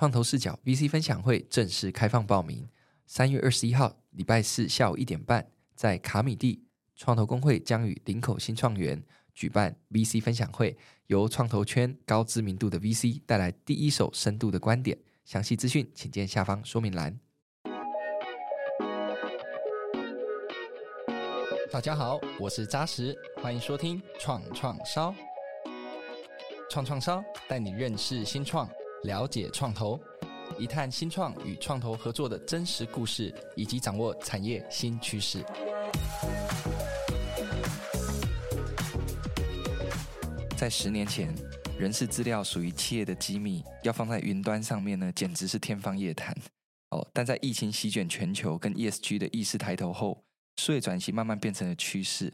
创投视角 VC 分享会正式开放报名，三月二十一号礼拜四下午一点半，在卡米地创投公会将与林口新创园举办 VC 分享会，由创投圈高知名度的 VC 带来第一手深度的观点。详细资讯请见下方说明栏。大家好，我是扎实，欢迎收听创创烧。创创烧带你认识新创。了解创投，一探新创与创投合作的真实故事，以及掌握产业新趋势。在十年前，人事资料属于企业的机密，要放在云端上面呢，简直是天方夜谭。哦，但在疫情席卷全球跟 ESG 的意识抬头后，数位转型慢慢变成了趋势。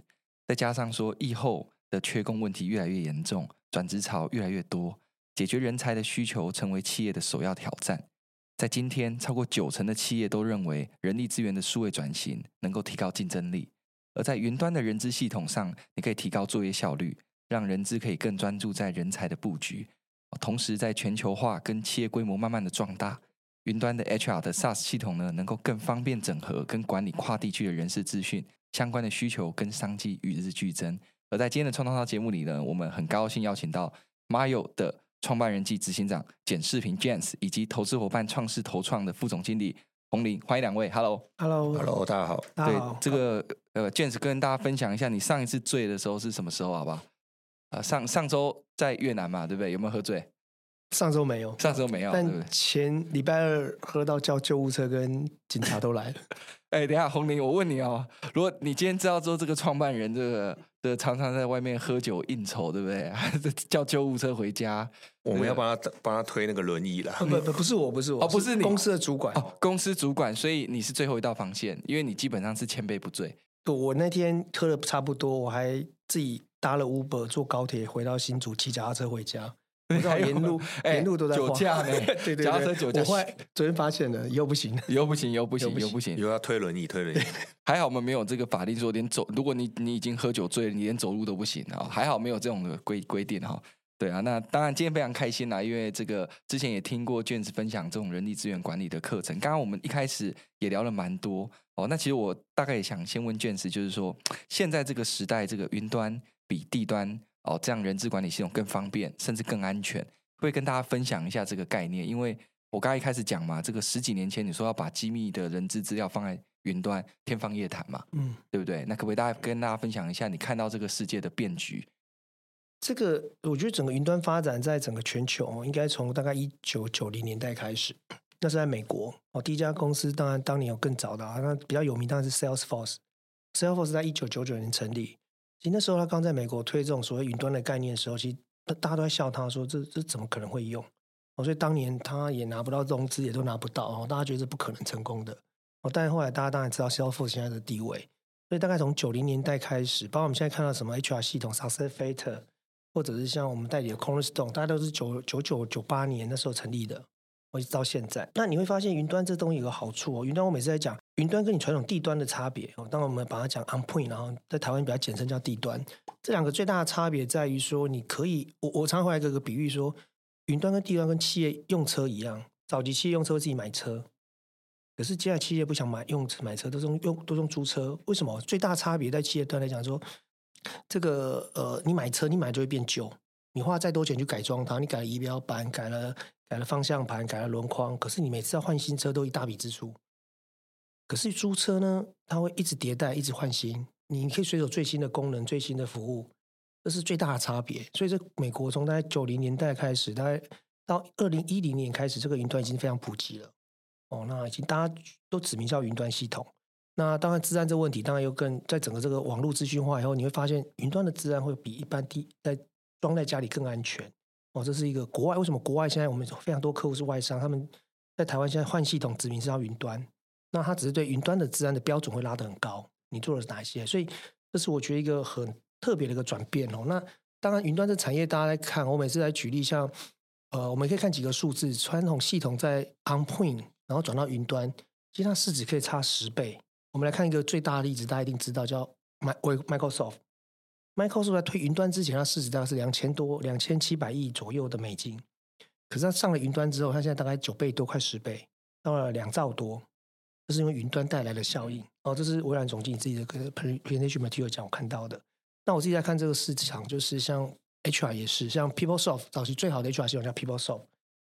再加上说，疫后的缺工问题越来越严重，转职潮越来越多。解决人才的需求成为企业的首要挑战。在今天，超过九成的企业都认为人力资源的数位转型能够提高竞争力。而在云端的人资系统上，你可以提高作业效率，让人资可以更专注在人才的布局。同时，在全球化跟企业规模慢慢的壮大，云端的 HR 的 SaaS 系统呢，能够更方便整合跟管理跨地区的人事资讯，相关的需求跟商机与日俱增。而在今天的创创烧节目里呢，我们很高兴邀请到 Mayo 的。创办人暨执行长简世平 James 以及投资伙伴创世投创的副总经理洪林，欢迎两位。Hello，Hello，Hello，大家好。对，这个呃，James 跟大家分享一下，你上一次醉的时候是什么时候，好不好？啊、呃，上上周在越南嘛，对不对？有没有喝醉？上周没有，上周没有。但前礼拜二喝到叫救护车跟警察都来了。哎、欸，等一下，红林，我问你哦，如果你今天知道说这个创办人这个的常常在外面喝酒应酬，对不对？叫救护车回家，我们要帮他帮他推那个轮椅了。不不不是我，不是我，哦，不是你公司的主管哦，公司主管，所以你是最后一道防线，因为你基本上是千杯不醉。我那天喝的差不多，我还自己搭了 Uber 坐高铁回到新竹，骑脚踏车回家。不知道沿路沿路都在酒驾 呢，对对对，脚踏车酒驾。我昨天发现了，以后不行，以后 不行，以后不行，以后不行，以后要推轮椅，推轮椅。还好我们没有这个法令说连走，如果你你已经喝酒醉了，你连走路都不行啊。还好没有这种的规规定哈。对啊，那当然今天非常开心啦，因为这个之前也听过 James 分享这种人力资源管理的课程。刚刚我们一开始也聊了蛮多哦。那其实我大概也想先问 James，就是说现在这个时代，这个云端比地端哦，这样人资管理系统更方便，甚至更安全。会跟大家分享一下这个概念，因为我刚才一开始讲嘛，这个十几年前你说要把机密的人资资料放在云端，天方夜谭嘛，嗯，对不对？那可不可以大家跟大家分享一下，你看到这个世界的变局？这个我觉得整个云端发展在整个全球，应该从大概一九九零年代开始，那是在美国哦，第一家公司当然当年有更早的啊，那比较有名当然是 Salesforce，Salesforce 在一九九九年成立，其实那时候他刚在美国推这种所谓云端的概念的时候，其实。大家都在笑他，说这这怎么可能会用？哦，所以当年他也拿不到融资，也都拿不到哦。大家觉得是不可能成功的哦。但是后来大家当然知道 Salesforce 现在的地位，所以大概从九零年代开始，包括我们现在看到什么 HR 系统 s u c c e s s f a t o r 或者是像我们代理的 Cornerstone，大家都是九九九九八年那时候成立的，我一直到现在。那你会发现云端这东西有个好处哦。云端我每次在讲云端跟你传统地端的差别哦，当我们把它讲 On-Point，然后在台湾比较简称叫地端。这两个最大的差别在于说，你可以，我我常常会来一个比喻说，云端跟地端跟企业用车一样，早期企业用车会自己买车，可是现在企业不想买用车买车，都用用都用租车。为什么？最大差别在企业端来讲说，这个呃，你买车你买就会变旧，你花再多钱去改装它，你改了仪表板，改了改了方向盘，改了轮框，可是你每次要换新车都一大笔支出。可是租车呢，它会一直迭代，一直换新。你可以随手最新的功能、最新的服务，这是最大的差别。所以，这美国从大概九零年代开始，大概到二零一零年开始，这个云端已经非常普及了。哦，那已经大家都指名叫云端系统。那当然，治安这问题当然又更在整个这个网络资讯化以后，你会发现云端的治安会比一般地在装在家里更安全。哦，这是一个国外为什么国外现在我们非常多客户是外商，他们在台湾现在换系统指名是要云端，那他只是对云端的治安的标准会拉得很高。你做了哪些？所以这是我觉得一个很特别的一个转变哦。那当然，云端这产业大家来看，我每次来举例，像呃，我们可以看几个数字，传统系统在 on-point，然后转到云端，其实它市值可以差十倍。我们来看一个最大的例子，大家一定知道，叫 Microsoft。Microsoft 在推云端之前，它市值大概是两千多、两千七百亿左右的美金。可是它上了云端之后，它现在大概九倍多，快十倍，到了两兆多，这是因为云端带来的效应。哦，这是微软总经理自己的个 presentation material 讲我看到的。那我自己在看这个市场，就是像 HR 也是，像 PeopleSoft 早期最好的 HR 系统叫 PeopleSoft。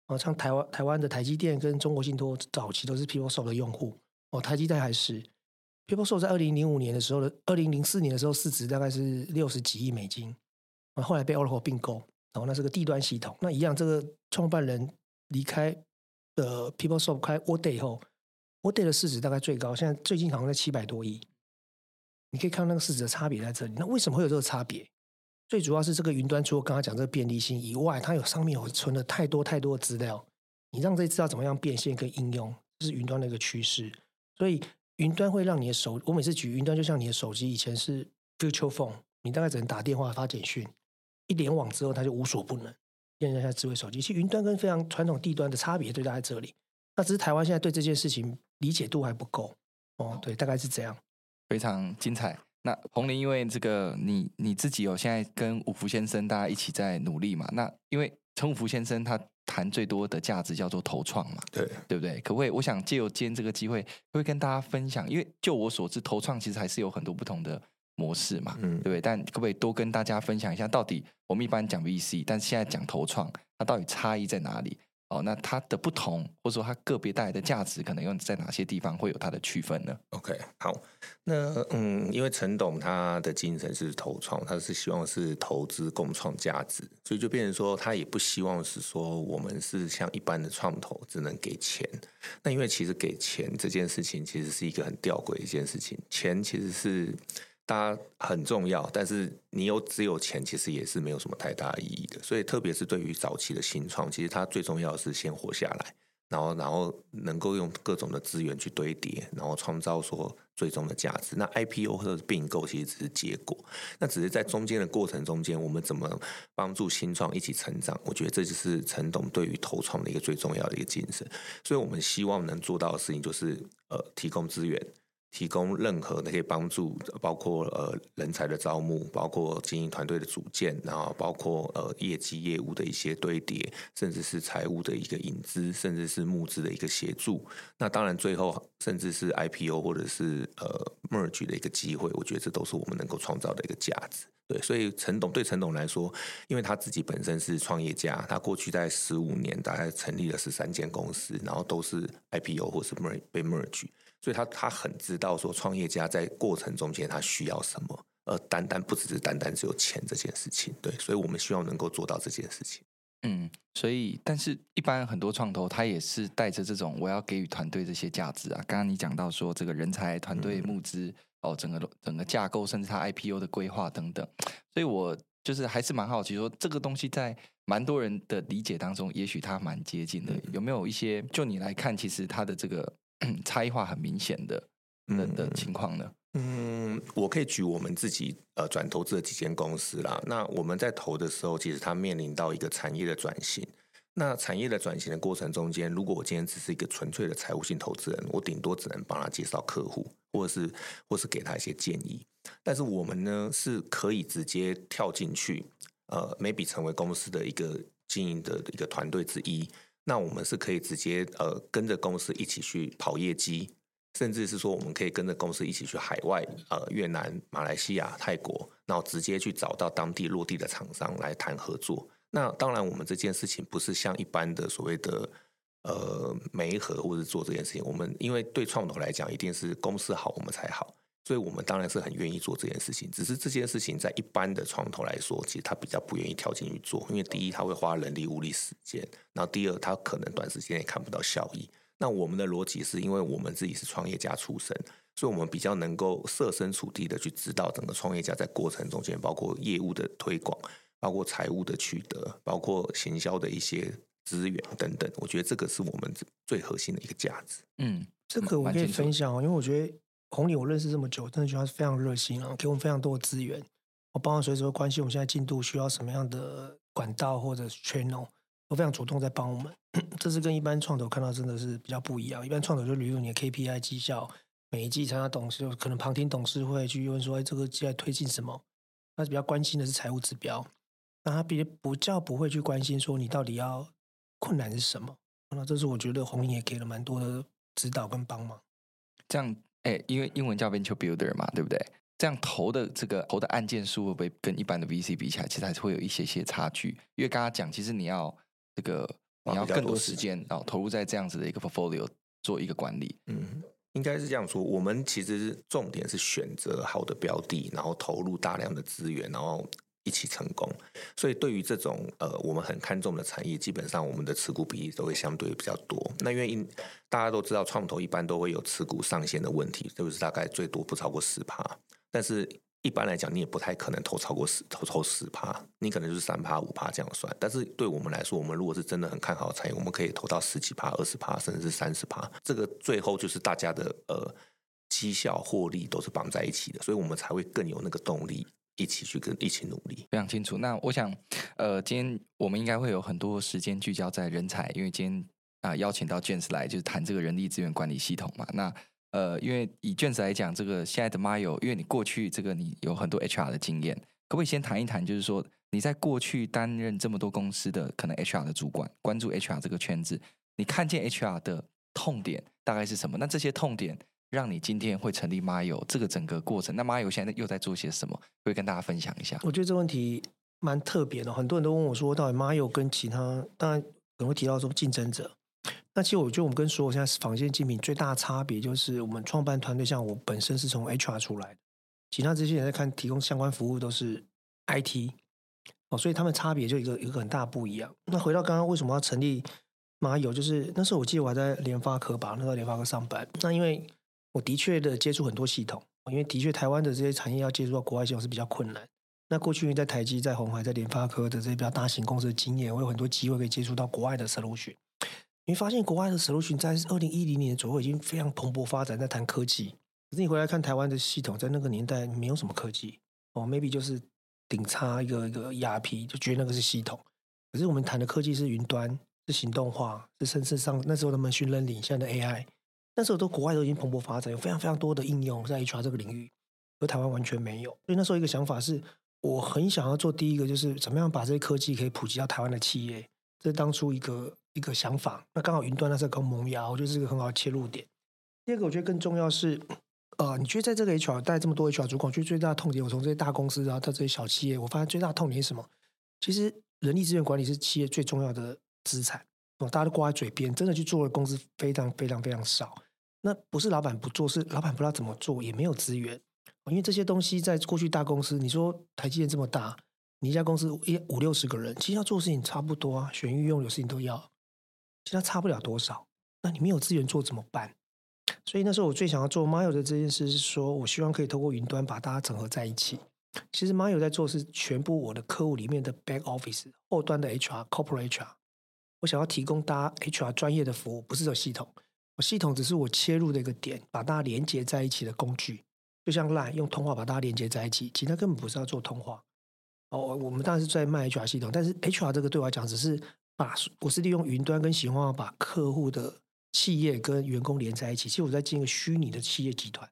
哦，像台湾台湾的台积电跟中国信托早期都是 PeopleSoft 的用户。哦，台积电还是 PeopleSoft 在二零零五年的时候的，二零零四年的时候市值大概是六十几亿美金。啊，后来被 Oracle 并购。然后，那是个地端系统。那一样，这个创办人离开的 PeopleSoft 开 w o r d a y 以后 w o r d a y 的市值大概最高，现在最近好像在七百多亿。你可以看到那个市值的差别在这里。那为什么会有这个差别？最主要是这个云端，除了刚刚讲这个便利性以外，它有上面有存了太多太多的资料。你让这些资料怎么样变现跟应用，这是云端的一个趋势。所以云端会让你的手，我每次举云端就像你的手机，以前是 future Phone，你大概只能打电话发简讯。一联网之后，它就无所不能。现在像智慧手机，其实云端跟非常传统地端的差别就在这里。那只是台湾现在对这件事情理解度还不够。哦，对，大概是这样。非常精彩。那彭霖，因为这个你你自己有现在跟五福先生大家一起在努力嘛？那因为陈五福先生他谈最多的价值叫做投创嘛，对对不对？可不可以？我想借由今天这个机会，会跟大家分享。因为就我所知，投创其实还是有很多不同的。模式嘛，嗯，对不对？但可不可以多跟大家分享一下，到底我们一般讲 VC，但是现在讲投创，它到底差异在哪里？哦，那它的不同，或者说它个别带来的价值，可能又在哪些地方会有它的区分呢？OK，好，那嗯，因为陈董他的精神是投创，他是希望是投资共创价值，所以就变成说，他也不希望是说我们是像一般的创投只能给钱。那因为其实给钱这件事情，其实是一个很吊诡的一件事情，钱其实是。它很重要，但是你有只有钱，其实也是没有什么太大意义的。所以，特别是对于早期的新创，其实它最重要的是先活下来，然后，然后能够用各种的资源去堆叠，然后创造说最终的价值。那 IPO 或者是并购，其实只是结果。那只是在中间的过程中间，我们怎么帮助新创一起成长？我觉得这就是陈董对于投创的一个最重要的一个精神。所以我们希望能做到的事情，就是呃，提供资源。提供任何那些帮助，包括呃人才的招募，包括经营团队的组建，然后包括呃业绩业务的一些堆叠，甚至是财务的一个引资，甚至是募资的一个协助。那当然最后甚至是 IPO 或者是呃 merge 的一个机会，我觉得这都是我们能够创造的一个价值。对，所以陈董对陈董来说，因为他自己本身是创业家，他过去在十五年大概成立了十三间公司，然后都是 IPO 或是被被 merge。所以他他很知道说创业家在过程中间他需要什么，而单单不只是单单只有钱这件事情，对，所以我们希望能够做到这件事情。嗯，所以但是一般很多创投他也是带着这种我要给予团队这些价值啊。刚刚你讲到说这个人才、团队募资、嗯、哦，整个整个架构，甚至他 IPO 的规划等等，所以我就是还是蛮好奇说这个东西在蛮多人的理解当中，也许他蛮接近的。嗯、有没有一些就你来看，其实他的这个。差异化很明显的的的情况呢？嗯，我可以举我们自己呃转投资的几间公司啦。那我们在投的时候，其实它面临到一个产业的转型。那产业的转型的过程中间，如果我今天只是一个纯粹的财务性投资人，我顶多只能帮他介绍客户，或者是或是给他一些建议。但是我们呢，是可以直接跳进去，呃，maybe 成为公司的一个经营的一个团队之一。那我们是可以直接呃跟着公司一起去跑业绩，甚至是说我们可以跟着公司一起去海外呃越南、马来西亚、泰国，然后直接去找到当地落地的厂商来谈合作。那当然，我们这件事情不是像一般的所谓的呃媒合或者做这件事情。我们因为对创投来讲，一定是公司好我们才好。所以我们当然是很愿意做这件事情，只是这件事情在一般的创投来说，其实他比较不愿意跳进去做，因为第一他会花人力物力时间，然后第二他可能短时间也看不到效益。那我们的逻辑是因为我们自己是创业家出身，所以我们比较能够设身处地的去知道整个创业家在过程中间，包括业务的推广，包括财务的取得，包括行销的一些资源等等。我觉得这个是我们最核心的一个价值。嗯，这个我可以分享，因为我觉得。彭霖，我认识这么久，真的觉得他是非常热心啊，给我们非常多的资源。我帮他随时会关心我们现在进度需要什么样的管道或者 channel，都非常主动在帮我们。这是跟一般创投看到真的是比较不一样。一般创投就比如你的 KPI 绩效，每一季参加董事，可能旁听董事会去问说，哎，这个季在推进什么？他比较关心的是财务指标，那他比不叫不会去关心说你到底要困难是什么？那这是我觉得红英也给了蛮多的指导跟帮忙。这样，哎，因为英文叫 venture builder 嘛，对不对？这样投的这个投的案件数会不会跟一般的 VC 比起来，其实还是会有一些些差距？因为刚刚讲，其实你要这个你要更多时间啊，投入在这样子的一个 portfolio 做一个管理。嗯，应该是这样说。我们其实重点是选择好的标的，然后投入大量的资源，然后。一起成功，所以对于这种呃我们很看重的产业，基本上我们的持股比例都会相对比较多。那因为大家都知道，创投一般都会有持股上限的问题，就是大概最多不超过十趴。但是一般来讲，你也不太可能投超过十投投十趴，你可能就是三趴五趴这样算。但是对我们来说，我们如果是真的很看好产业，我们可以投到十几趴、二十趴，甚至是三十趴。这个最后就是大家的呃绩效获利都是绑在一起的，所以我们才会更有那个动力。一起去跟一起努力，非常清楚。那我想，呃，今天我们应该会有很多时间聚焦在人才，因为今天啊、邀请到 James 来就是谈这个人力资源管理系统嘛。那呃，因为以 James 来讲，这个现在的 Mayo，因为你过去这个你有很多 HR 的经验，可不可以先谈一谈，就是说你在过去担任这么多公司的可能 HR 的主管，关注 HR 这个圈子，你看见 HR 的痛点大概是什么？那这些痛点。让你今天会成立 Mayo 这个整个过程，那 Mayo 现在又在做些什么？会跟大家分享一下。我觉得这问题蛮特别的，很多人都问我说，到底 Mayo 跟其他当然可能会提到说竞争者。那其实我觉得我们跟所有现在坊间竞品最大的差别，就是我们创办团队像我本身是从 HR 出来的，其他这些人在看提供相关服务都是 IT 哦，所以他们差别就一个一个很大不一样。那回到刚刚为什么要成立 Mayo，就是那时候我记得我还在联发科吧，那时候联发科上班，那因为。我的确的接触很多系统，因为的确台湾的这些产业要接触到国外系统是比较困难。那过去在台积、在鸿海、在联发科的这些比较大型公司的经验，我有很多机会可以接触到国外的 solution。你发现国外的 solution 在二零一零年左右已经非常蓬勃发展，在谈科技。可是你回来看台湾的系统，在那个年代没有什么科技哦，maybe 就是顶插一个一个 ERP，就觉得那个是系统。可是我们谈的科技是云端，是行动化，是甚至上那时候的 machine learning，现在的 AI。那时候都国外都已经蓬勃发展，有非常非常多的应用在 HR 这个领域，而台湾完全没有。所以那时候一个想法是，我很想要做第一个，就是怎么样把这些科技可以普及到台湾的企业，这是当初一个一个想法。那刚好云端那时候刚萌芽，我觉得是一个很好的切入点。第二个，我觉得更重要是，呃，你觉得在这个 HR 带这么多 HR 主管，我觉得最大的痛点，我从这些大公司然后到这些小企业，我发现最大的痛点是什么？其实人力资源管理是企业最重要的资产，大家都挂在嘴边，真的去做的公司非常非常非常少。那不是老板不做，是老板不知道怎么做，也没有资源。因为这些东西在过去大公司，你说台积电这么大，你一家公司一五六十个人，其实要做事情差不多啊，选育用有事情都要，其实差不了多少。那你没有资源做怎么办？所以那时候我最想要做 Mayo 的这件事是说，我希望可以透过云端把大家整合在一起。其实 Mayo 在做是全部我的客户里面的 back office 后端的 HR corporate HR，我想要提供大家 HR 专业的服务，不是这系统。系统只是我切入的一个点，把大家连接在一起的工具，就像 LINE 用通话把大家连接在一起，其实它根本不是要做通话。哦，我们当然是在卖 HR 系统，但是 HR 这个对我来讲，只是把我是利用云端跟喜欢把客户的企业跟员工连在一起。其实我在建一个虚拟的企业集团。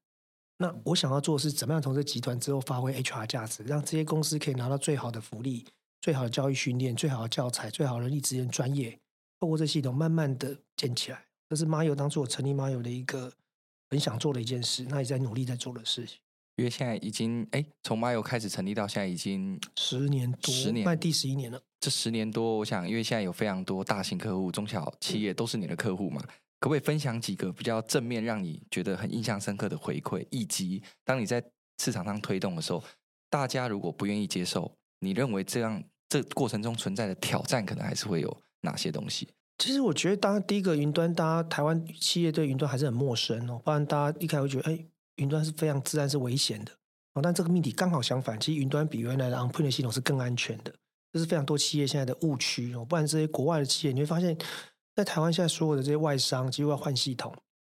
那我想要做的是怎么样从这集团之后发挥 HR 价值，让这些公司可以拿到最好的福利、最好的教育训练、最好的教材、最好的人力资源专业，透过这系统慢慢的建起来。这是 Mayo 当初我成立 Mayo 的一个很想做的一件事，那也在努力在做的事情。因为现在已经哎，从 Mayo 开始成立到现在已经十年多，十年，迈第十一年了。这十年多，我想，因为现在有非常多大型客户、中小企业都是你的客户嘛，嗯、可不可以分享几个比较正面、让你觉得很印象深刻的回馈？以及当你在市场上推动的时候，大家如果不愿意接受，你认为这样这过程中存在的挑战，可能还是会有哪些东西？其实我觉得，当第一个云端，大家台湾企业对云端还是很陌生哦。不然大家一开始会觉得，哎，云端是非常自然是危险的哦。但这个命题刚好相反，其实云端比原来的 on-prem 系统是更安全的。这是非常多企业现在的误区哦。不然这些国外的企业，你会发现在台湾现在所有的这些外商几乎要换系统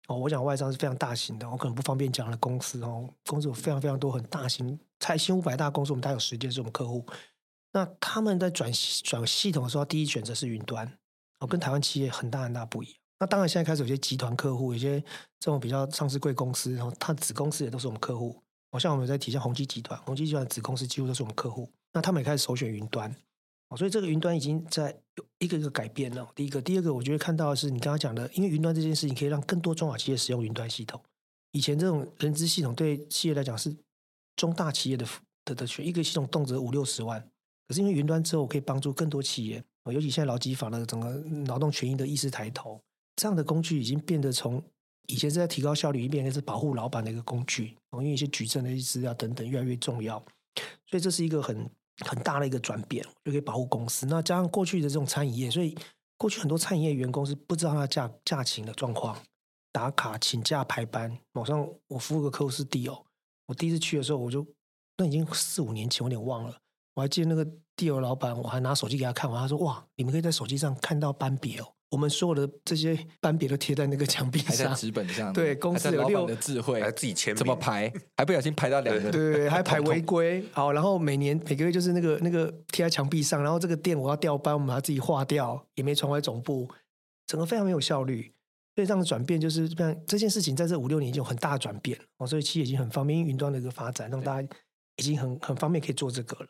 哦。我讲外商是非常大型的，我可能不方便讲的公司哦。公司有非常非常多很大型，财新五百大公司，我们大概有十间是我们客户。那他们在转转系统的时候，第一选择是云端。哦，跟台湾企业很大很大不一样。那当然，现在开始有些集团客户，有些这种比较上市贵公司，然后它子公司也都是我们客户。好像我们在提，像宏基集团，宏基集团子公司几乎都是我们客户。那他们也开始首选云端。哦所以这个云端已经在一个一个改变了。第一个，第二个，我觉得看到的是你刚刚讲的，因为云端这件事情可以让更多中小企业使用云端系统。以前这种人资系统对企业来讲是中大企业的的的权，一个系统动辄五六十万。可是因为云端之后可以帮助更多企业，尤其现在劳基法的整个劳动权益的意识抬头，这样的工具已经变得从以前是在提高效率，一变成是保护老板的一个工具。因为一些举证的一些资料等等越来越重要，所以这是一个很。很大的一个转变，就可以保护公司。那加上过去的这种餐饮业，所以过去很多餐饮业员工是不知道他假假勤的状况，打卡请假排班。网上我服务个客户是 deal，我第一次去的时候，我就那已经四五年前，我有点忘了。我还记得那个 deal 老板，我还拿手机给他看完，他说：“哇，你们可以在手机上看到斑别哦。”我们所有的这些斑别都贴在那个墙壁上，还在纸本上。对，公司有六的智慧，还自己签，怎么排？还不小心排到两个。对，还 排违规。好，然后每年每个月就是那个那个贴在墙壁上，然后这个店我要调班，我们把它自己划掉，也没传回总部，整个非常没有效率。所以这样的转变就是这样，这件事情在这五六年已经有很大的转变哦，所以其实已经很方便，因为云端的一个发展，让大家已经很很方便可以做这个了。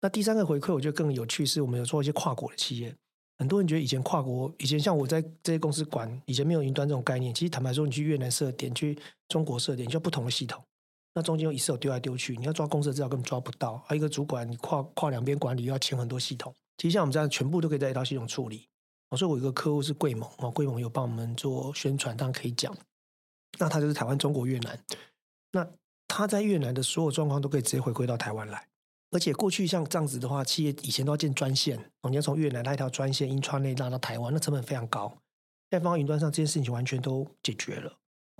那第三个回馈，我觉得更有趣，是我们有做一些跨国的企业。很多人觉得以前跨国，以前像我在这些公司管，以前没有云端这种概念。其实坦白说，你去越南设点，去中国设点，就不同的系统，那中间有一次有丢来丢去，你要抓公司的资料根本抓不到。还有一个主管，你跨跨两边管理又要签很多系统。其实像我们这样，全部都可以在一套系统处理。我说我有个客户是贵盟，哦，贵盟有帮我们做宣传，当然可以讲。那他就是台湾、中国、越南，那他在越南的所有状况都可以直接回归到台湾来。而且过去像这样子的话，企业以前都要建专线，你要从越南拉一条专线，intranet 拉到台湾，那成本非常高。现在放到云端上，这件事情完全都解决了。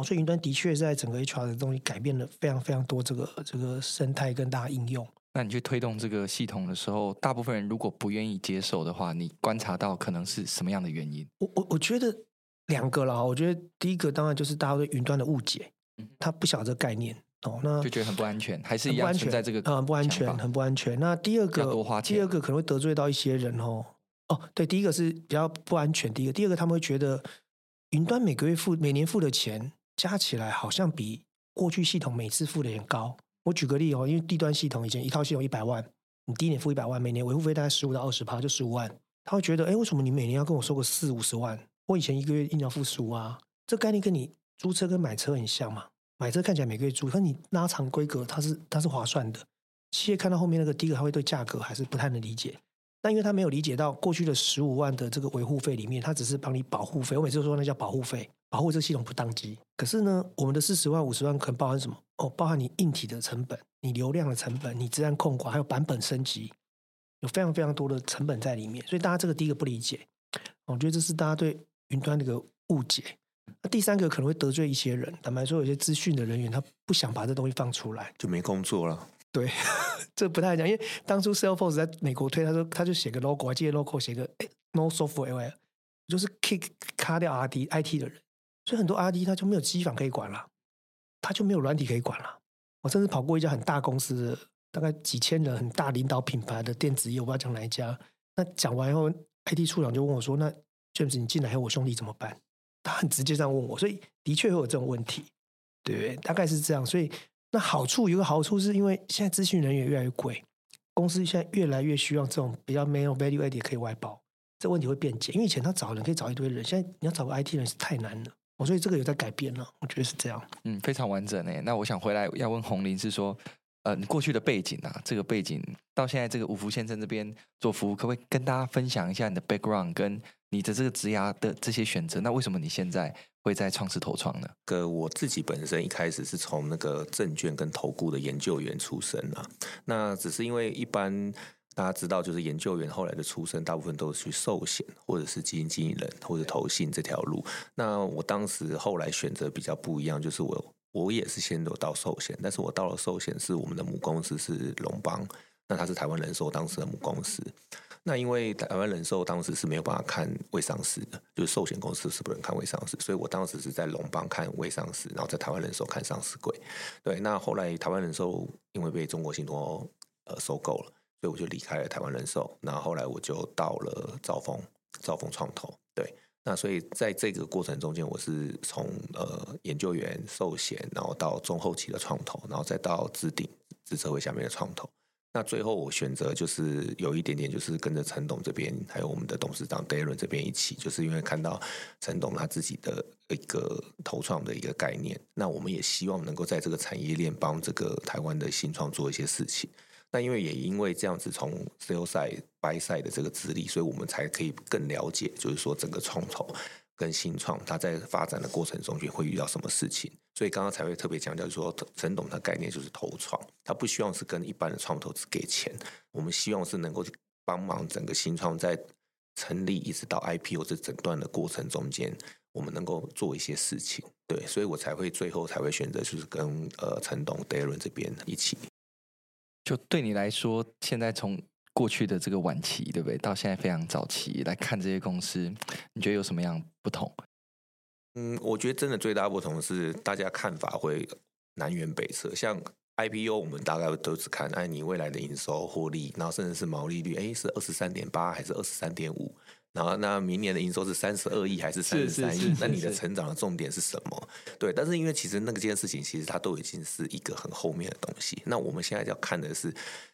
所以云端的确在整个 HR 的东西改变了非常非常多这个这个生态跟大家应用。那你去推动这个系统的时候，大部分人如果不愿意接受的话，你观察到可能是什么样的原因？我我我觉得两个啦，我觉得第一个当然就是大家对云端的误解，他不晓得这个概念。哦，那就觉得很不安全，还是一样存在这个很不安全，很不安全。那第二个，第二个可能会得罪到一些人哦。哦，对，第一个是比较不安全。第一个，第二个他们会觉得云端每个月付、每年付的钱加起来好像比过去系统每次付的也高。我举个例哦，因为低端系统以前一套系统一百万，你第一年付一百万，每年维护费大概十五到二十趴，就十五万。他会觉得，哎，为什么你每年要跟我收个四五十万？我以前一个月一年要付十五啊，这概念跟你租车跟买车很像嘛。买车看起来每个月租，可你拉长规格，它是它是划算的。企业看到后面那个，第一个他会对价格还是不太能理解。但因为他没有理解到过去的十五万的这个维护费里面，他只是帮你保护费。我每次都说那叫保护费，保护这个系统不当机。可是呢，我们的四十万、五十万可能包含什么？哦，包含你硬体的成本、你流量的成本、你自然控管，还有版本升级，有非常非常多的成本在里面。所以大家这个第一个不理解，我觉得这是大家对云端那个误解。那第三个可能会得罪一些人，坦白说，有些资讯的人员他不想把这东西放出来，就没工作了。对，这不太讲，因为当初 Salesforce 在美国推，他说他就写个 logo，我记得 logo 写个 No Software，就是 kick 卡掉 RD IT 的人，所以很多 RD 他就没有机房可以管了，他就没有软体可以管了。我甚至跑过一家很大公司的，大概几千人很大领导品牌的电子业，我不知道讲哪一家。那讲完以后，IT 处长就问我说：“那 James，你进来后，我兄弟怎么办？”他很直接这样问我，所以的确会有这种问题，对，大概是这样。所以那好处有个好处，是因为现在资讯人员越来越贵，公司现在越来越需要这种比较没有 value added 可以外包，这问题会变简。因为以前他找人可以找一堆人，现在你要找个 IT 人是太难了。我所以这个有在改变了，我觉得是这样。嗯，非常完整诶。那我想回来要问红林是说，呃，你过去的背景啊，这个背景到现在这个五福先生这边做服务，可不可以跟大家分享一下你的 background 跟？你的这个职涯的这些选择，那为什么你现在会在创世投创呢？个我自己本身一开始是从那个证券跟投顾的研究员出身啊，那只是因为一般大家知道，就是研究员后来的出身，大部分都是去寿险或者是基金经理人或者投信这条路。那我当时后来选择比较不一样，就是我我也是先有到寿险，但是我到了寿险是我们的母公司是龙邦，那他是台湾人寿当时的母公司。那因为台湾人寿当时是没有办法看未上市的，就是寿险公司是不能看未上市，所以我当时是在龙邦看未上市，然后在台湾人寿看上市柜。对，那后来台湾人寿因为被中国信托呃收购了，所以我就离开了台湾人寿。那后，后来我就到了兆丰，兆丰创投。对，那所以在这个过程中间，我是从呃研究员寿险，然后到中后期的创投，然后再到资顶资策会下面的创投。那最后我选择就是有一点点，就是跟着陈董这边，还有我们的董事长 Darren 这边一起，就是因为看到陈董他自己的一个投创的一个概念，那我们也希望能够在这个产业链帮这个台湾的新创做一些事情。那因为也因为这样子从 sell side buy side 的这个资历，所以我们才可以更了解，就是说整个创投跟新创它在发展的过程中间会遇到什么事情。所以刚刚才会特别强调，说陈董的概念就是投创，他不希望是跟一般的创投只给钱，我们希望是能够帮忙整个新创在成立一直到 IPO 这整段的过程中间，我们能够做一些事情。对，所以我才会最后才会选择就是跟呃陈董 Darren 这边一起。就对你来说，现在从过去的这个晚期，对不对，到现在非常早期来看这些公司，你觉得有什么样不同？嗯，我觉得真的最大不同是大家看法会南辕北辙。像 IPO，我们大概都只看哎，你未来的营收、获利，然后甚至是毛利率，哎，是二十三点八还是二十三点五？然后那明年的营收是三十二亿还是三十三亿？那你的成长的重点是什么？对，但是因为其实那个件事情，其实它都已经是一个很后面的东西。那我们现在要看的是，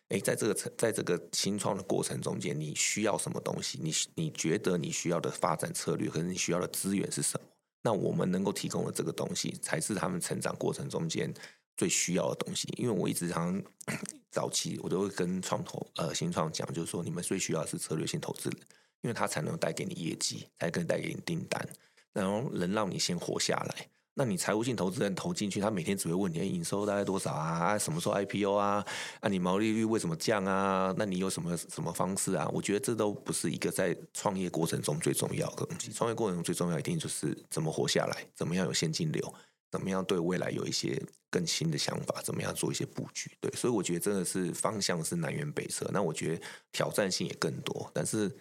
哎，在这个在这个新创的过程中间，你需要什么东西？你你觉得你需要的发展策略，和你需要的资源是什么？那我们能够提供的这个东西，才是他们成长过程中间最需要的东西。因为我一直常 早期我都会跟创投呃新创讲，就是说你们最需要的是策略性投资人，因为他才能带给你业绩，才可以带给你订单，然后能让你先活下来。那你财务性投资人投进去，他每天只会问你营收大概多少啊？什么时候 IPO 啊？啊，你毛利率为什么降啊？那你有什么什么方式啊？我觉得这都不是一个在创业过程中最重要的东西。创业过程中最重要一定就是怎么活下来，怎么样有现金流，怎么样对未来有一些更新的想法，怎么样做一些布局。对，所以我觉得真的是方向是南辕北辙。那我觉得挑战性也更多。但是，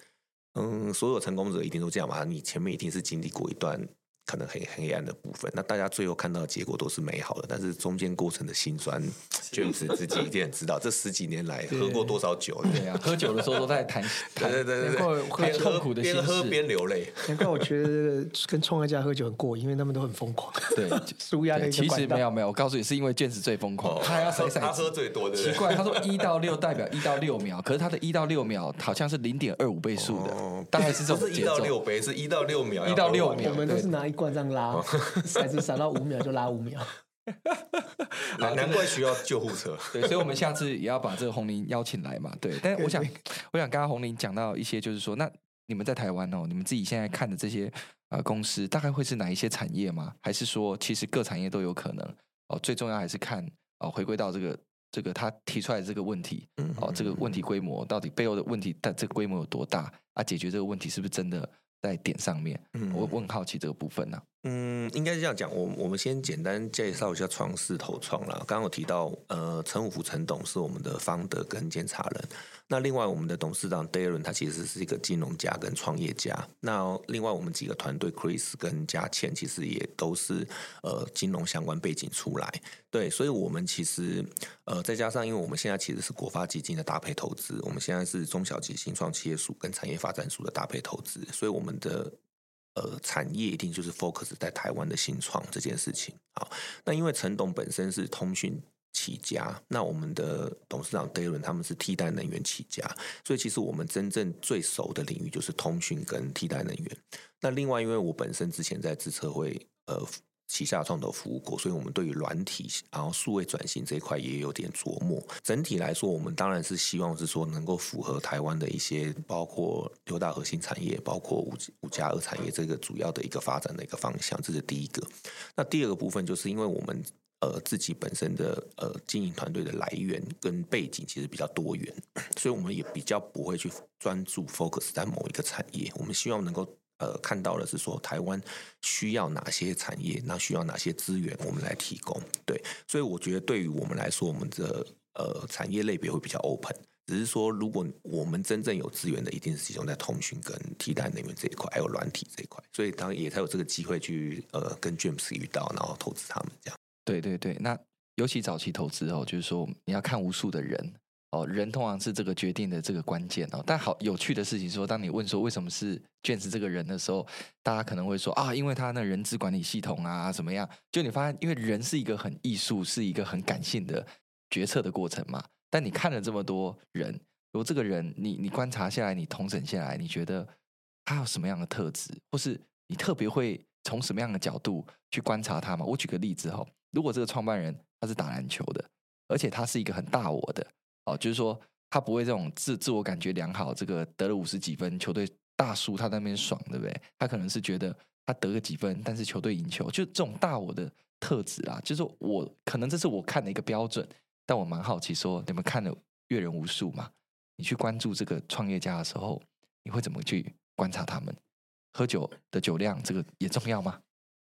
嗯，所有成功者一定都这样吧？你前面一定是经历过一段。可能很黑暗的部分，那大家最后看到的结果都是美好的，但是中间过程的辛酸，就是自己一定知道。这十几年来喝过多少酒？对啊，喝酒的时候都在谈，对对对对，边痛苦的边喝边流泪。难怪我觉得跟创业家喝酒很过瘾，因为他们都很疯狂。对，舒压的。其实没有没有，我告诉你，是因为 James 最疯狂，他要甩骰，他喝最多的。奇怪，他说一到六代表一到六秒，可是他的一到六秒好像是零点二五倍数的，大概是这种节奏。一到六倍是一到六秒，一到六秒，我们都是拿一罐这样拉。骰子闪到五秒就拉五秒，难怪需要救护车。对，所以，我们下次也要把这个红林邀请来嘛。对，但是我想，我想刚刚红林讲到一些，就是说，那你们在台湾哦，你们自己现在看的这些呃公司，大概会是哪一些产业吗？还是说，其实各产业都有可能？哦，最重要还是看哦，回归到这个这个他提出来的这个问题，哦，这个问题规模到底背后的问题，但这个规模有多大？啊，解决这个问题是不是真的在点上面？我我很好奇这个部分呢、啊。嗯，应该是这样讲。我我们先简单介绍一下创世投创啦。刚刚有提到，呃，陈武福陈董是我们的方德跟监察人。那另外我们的董事长 Darren 他其实是一个金融家跟创业家。那另外我们几个团队 Chris 跟嘉倩其实也都是呃金融相关背景出来。对，所以我们其实呃再加上，因为我们现在其实是国发基金的搭配投资，我们现在是中小企新创企业署跟产业发展署的搭配投资，所以我们的。呃，产业一定就是 focus 在台湾的新创这件事情。好，那因为陈董本身是通讯起家，那我们的董事长 Darren 他们是替代能源起家，所以其实我们真正最熟的领域就是通讯跟替代能源。那另外，因为我本身之前在自策会呃。旗下创投服务过，所以我们对于软体然后数位转型这一块也有点琢磨。整体来说，我们当然是希望是说能够符合台湾的一些，包括六大核心产业，包括五五加二产业这个主要的一个发展的一个方向，这是第一个。那第二个部分就是因为我们呃自己本身的呃经营团队的来源跟背景其实比较多元，所以我们也比较不会去专注 focus 在某一个产业。我们希望能够。呃，看到的是说台湾需要哪些产业，那需要哪些资源，我们来提供。对，所以我觉得对于我们来说，我们的呃产业类别会比较 open。只是说，如果我们真正有资源的，一定是集中在通讯跟替代能源这一块，还有软体这一块。所以当也才有这个机会去呃跟 James 遇到，然后投资他们这样。对对对，那尤其早期投资哦，就是说你要看无数的人。哦，人通常是这个决定的这个关键哦。但好有趣的事情说，当你问说为什么是 James 这个人的时候，大家可能会说啊，因为他那人资管理系统啊，怎么样？就你发现，因为人是一个很艺术，是一个很感性的决策的过程嘛。但你看了这么多人，如果这个人你你观察下来，你统整下来，你觉得他有什么样的特质，或是你特别会从什么样的角度去观察他吗？我举个例子哈，如果这个创办人他是打篮球的，而且他是一个很大我的哦，就是说他不会这种自自我感觉良好，这个得了五十几分，球队大输他在那边爽，对不对？他可能是觉得他得个几分，但是球队赢球，就这种大我的特质啊，就是我可能这是我看的一个标准，但我蛮好奇说，你们看了阅人无数嘛？你去关注这个创业家的时候，你会怎么去观察他们？喝酒的酒量，这个也重要吗？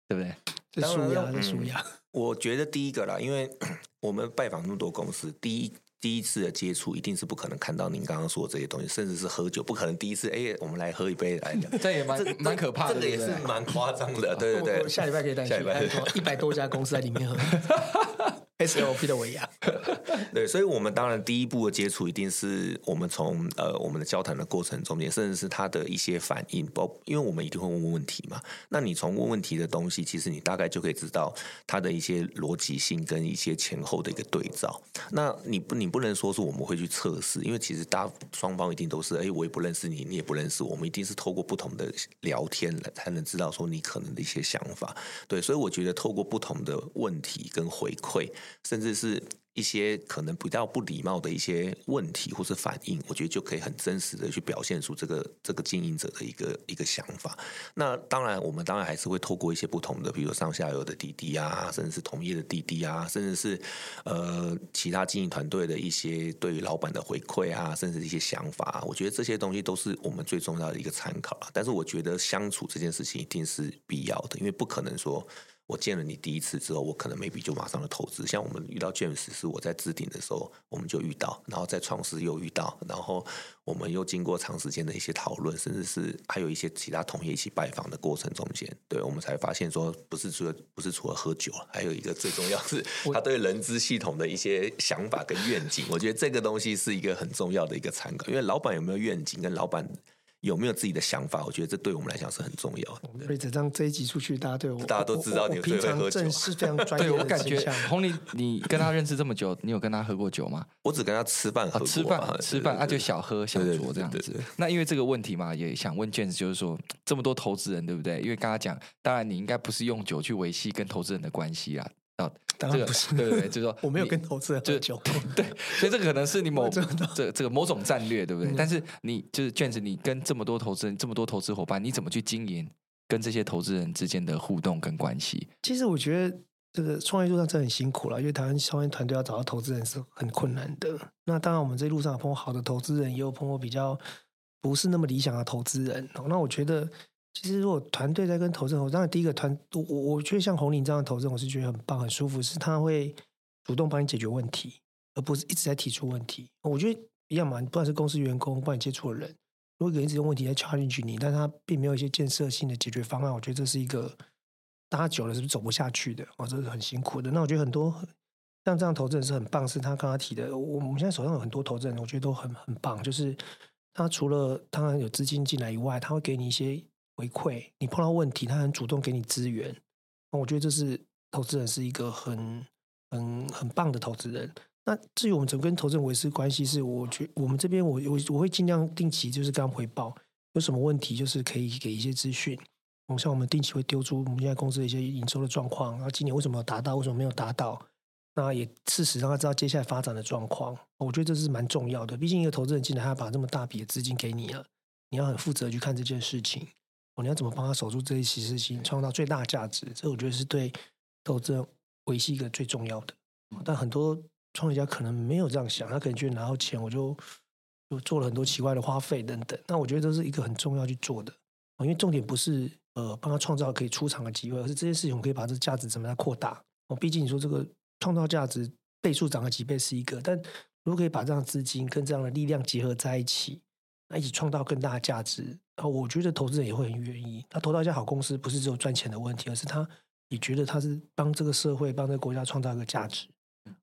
对不对？这舒压，这舒压。我觉得第一个啦，因为 我们拜访那么多公司，第一第一次的接触，一定是不可能看到您刚刚说的这些东西，甚至是喝酒，不可能第一次哎，我们来喝一杯来聊。这也蛮蛮可怕的，这个也是蛮夸张的，对对对。下礼拜可以带你去，一百多家公司在里面喝。SLP 的维亚，对，所以，我们当然第一步的接触，一定是我们从呃我们的交谈的过程中间，甚至是他的一些反应，包，因为我们一定会问问题嘛。那你从问问题的东西，其实你大概就可以知道他的一些逻辑性跟一些前后的一个对照。那你不，你不能说是我们会去测试，因为其实大双方一定都是，哎，我也不认识你，你也不认识我，我们一定是透过不同的聊天来才能知道说你可能的一些想法。对，所以我觉得透过不同的问题跟回馈。甚至是一些可能比较不礼貌的一些问题或是反应，我觉得就可以很真实的去表现出这个这个经营者的一个一个想法。那当然，我们当然还是会透过一些不同的，比如上下游的滴滴啊，甚至是同业的滴滴啊，甚至是呃其他经营团队的一些对于老板的回馈啊，甚至一些想法，我觉得这些东西都是我们最重要的一个参考了。但是我觉得相处这件事情一定是必要的，因为不可能说。我见了你第一次之后，我可能 maybe 就马上的投资。像我们遇到 James 是我在置顶的时候，我们就遇到，然后在创世又遇到，然后我们又经过长时间的一些讨论，甚至是还有一些其他同业一起拜访的过程中间，对，我们才发现说，不是除了不是除了喝酒，还有一个最重要是 他对人资系统的一些想法跟愿景。我觉得这个东西是一个很重要的一个参考，因为老板有没有愿景，跟老板。有没有自己的想法？我觉得这对我们来讲是很重要的。所以这张这一集出去，大家对我大家都知道你平常正是非常 专业的。对我感觉，红利，你跟他认识这么久，你有跟他喝过酒吗？我只跟他吃饭喝过，吃饭吃饭，那就小喝小酌这样子。那因为这个问题嘛，也想问 James，就是说这么多投资人，对不对？因为刚刚讲，当然你应该不是用酒去维系跟投资人的关系啊。啊，当然不是，对对对，就是说 我没有跟投资人喝酒，对，所以这个可能是你某这这个某种战略，对不对？但是你就是卷子，你跟这么多投资人、这么多投资伙伴，你怎么去经营跟这些投资人之间的互动跟关系？其实我觉得这个创业路上真的很辛苦了，因为台湾创业团队要找到投资人是很困难的。那当然，我们这一路上有碰过好的投资人，也有碰过比较不是那么理想的投资人。那我觉得。其实，如果团队在跟投资人，当然第一个团，我我觉得像红林这样的投资人，我是觉得很棒、很舒服，是他会主动帮你解决问题，而不是一直在提出问题。我觉得一样嘛，不管是公司员工，帮你接触的人，如果有人一直用问题在 challenge 你，但他并没有一些建设性的解决方案，我觉得这是一个搭久了是不是走不下去的？哦，这是很辛苦的。那我觉得很多像这样投资人是很棒，是他刚刚提的。我我们现在手上有很多投资人，我觉得都很很棒，就是他除了当然有资金进来以外，他会给你一些。回馈，你碰到问题，他很主动给你资源，我觉得这是投资人是一个很很很棒的投资人。那至于我们怎么跟投资人维持关系，是我觉我们这边我我我会尽量定期就是跟他回报，有什么问题就是可以给一些资讯。我像我们定期会丢出我们现在公司的一些营收的状况，然后今年为什么达到，为什么没有达到，那也事实让他知道接下来发展的状况。我觉得这是蛮重要的，毕竟一个投资人进来，他把这么大笔的资金给你了，你要很负责去看这件事情。你要怎么帮他守住这一期事情，创造最大价值？这我觉得是对投资人维系一个最重要的。但很多创业家可能没有这样想，他可能觉得拿到钱我就就做了很多奇怪的花费等等。那我觉得这是一个很重要去做的，因为重点不是呃帮他创造可以出场的机会，而是这件事情我可以把这价值怎么来扩大。哦，毕竟你说这个创造价值倍数涨了几倍是一个，但如果可以把这样的资金跟这样的力量结合在一起，那一起创造更大的价值。我觉得投资人也会很愿意。他投到一家好公司，不是只有赚钱的问题，而是他也觉得他是帮这个社会、帮这个国家创造一个价值。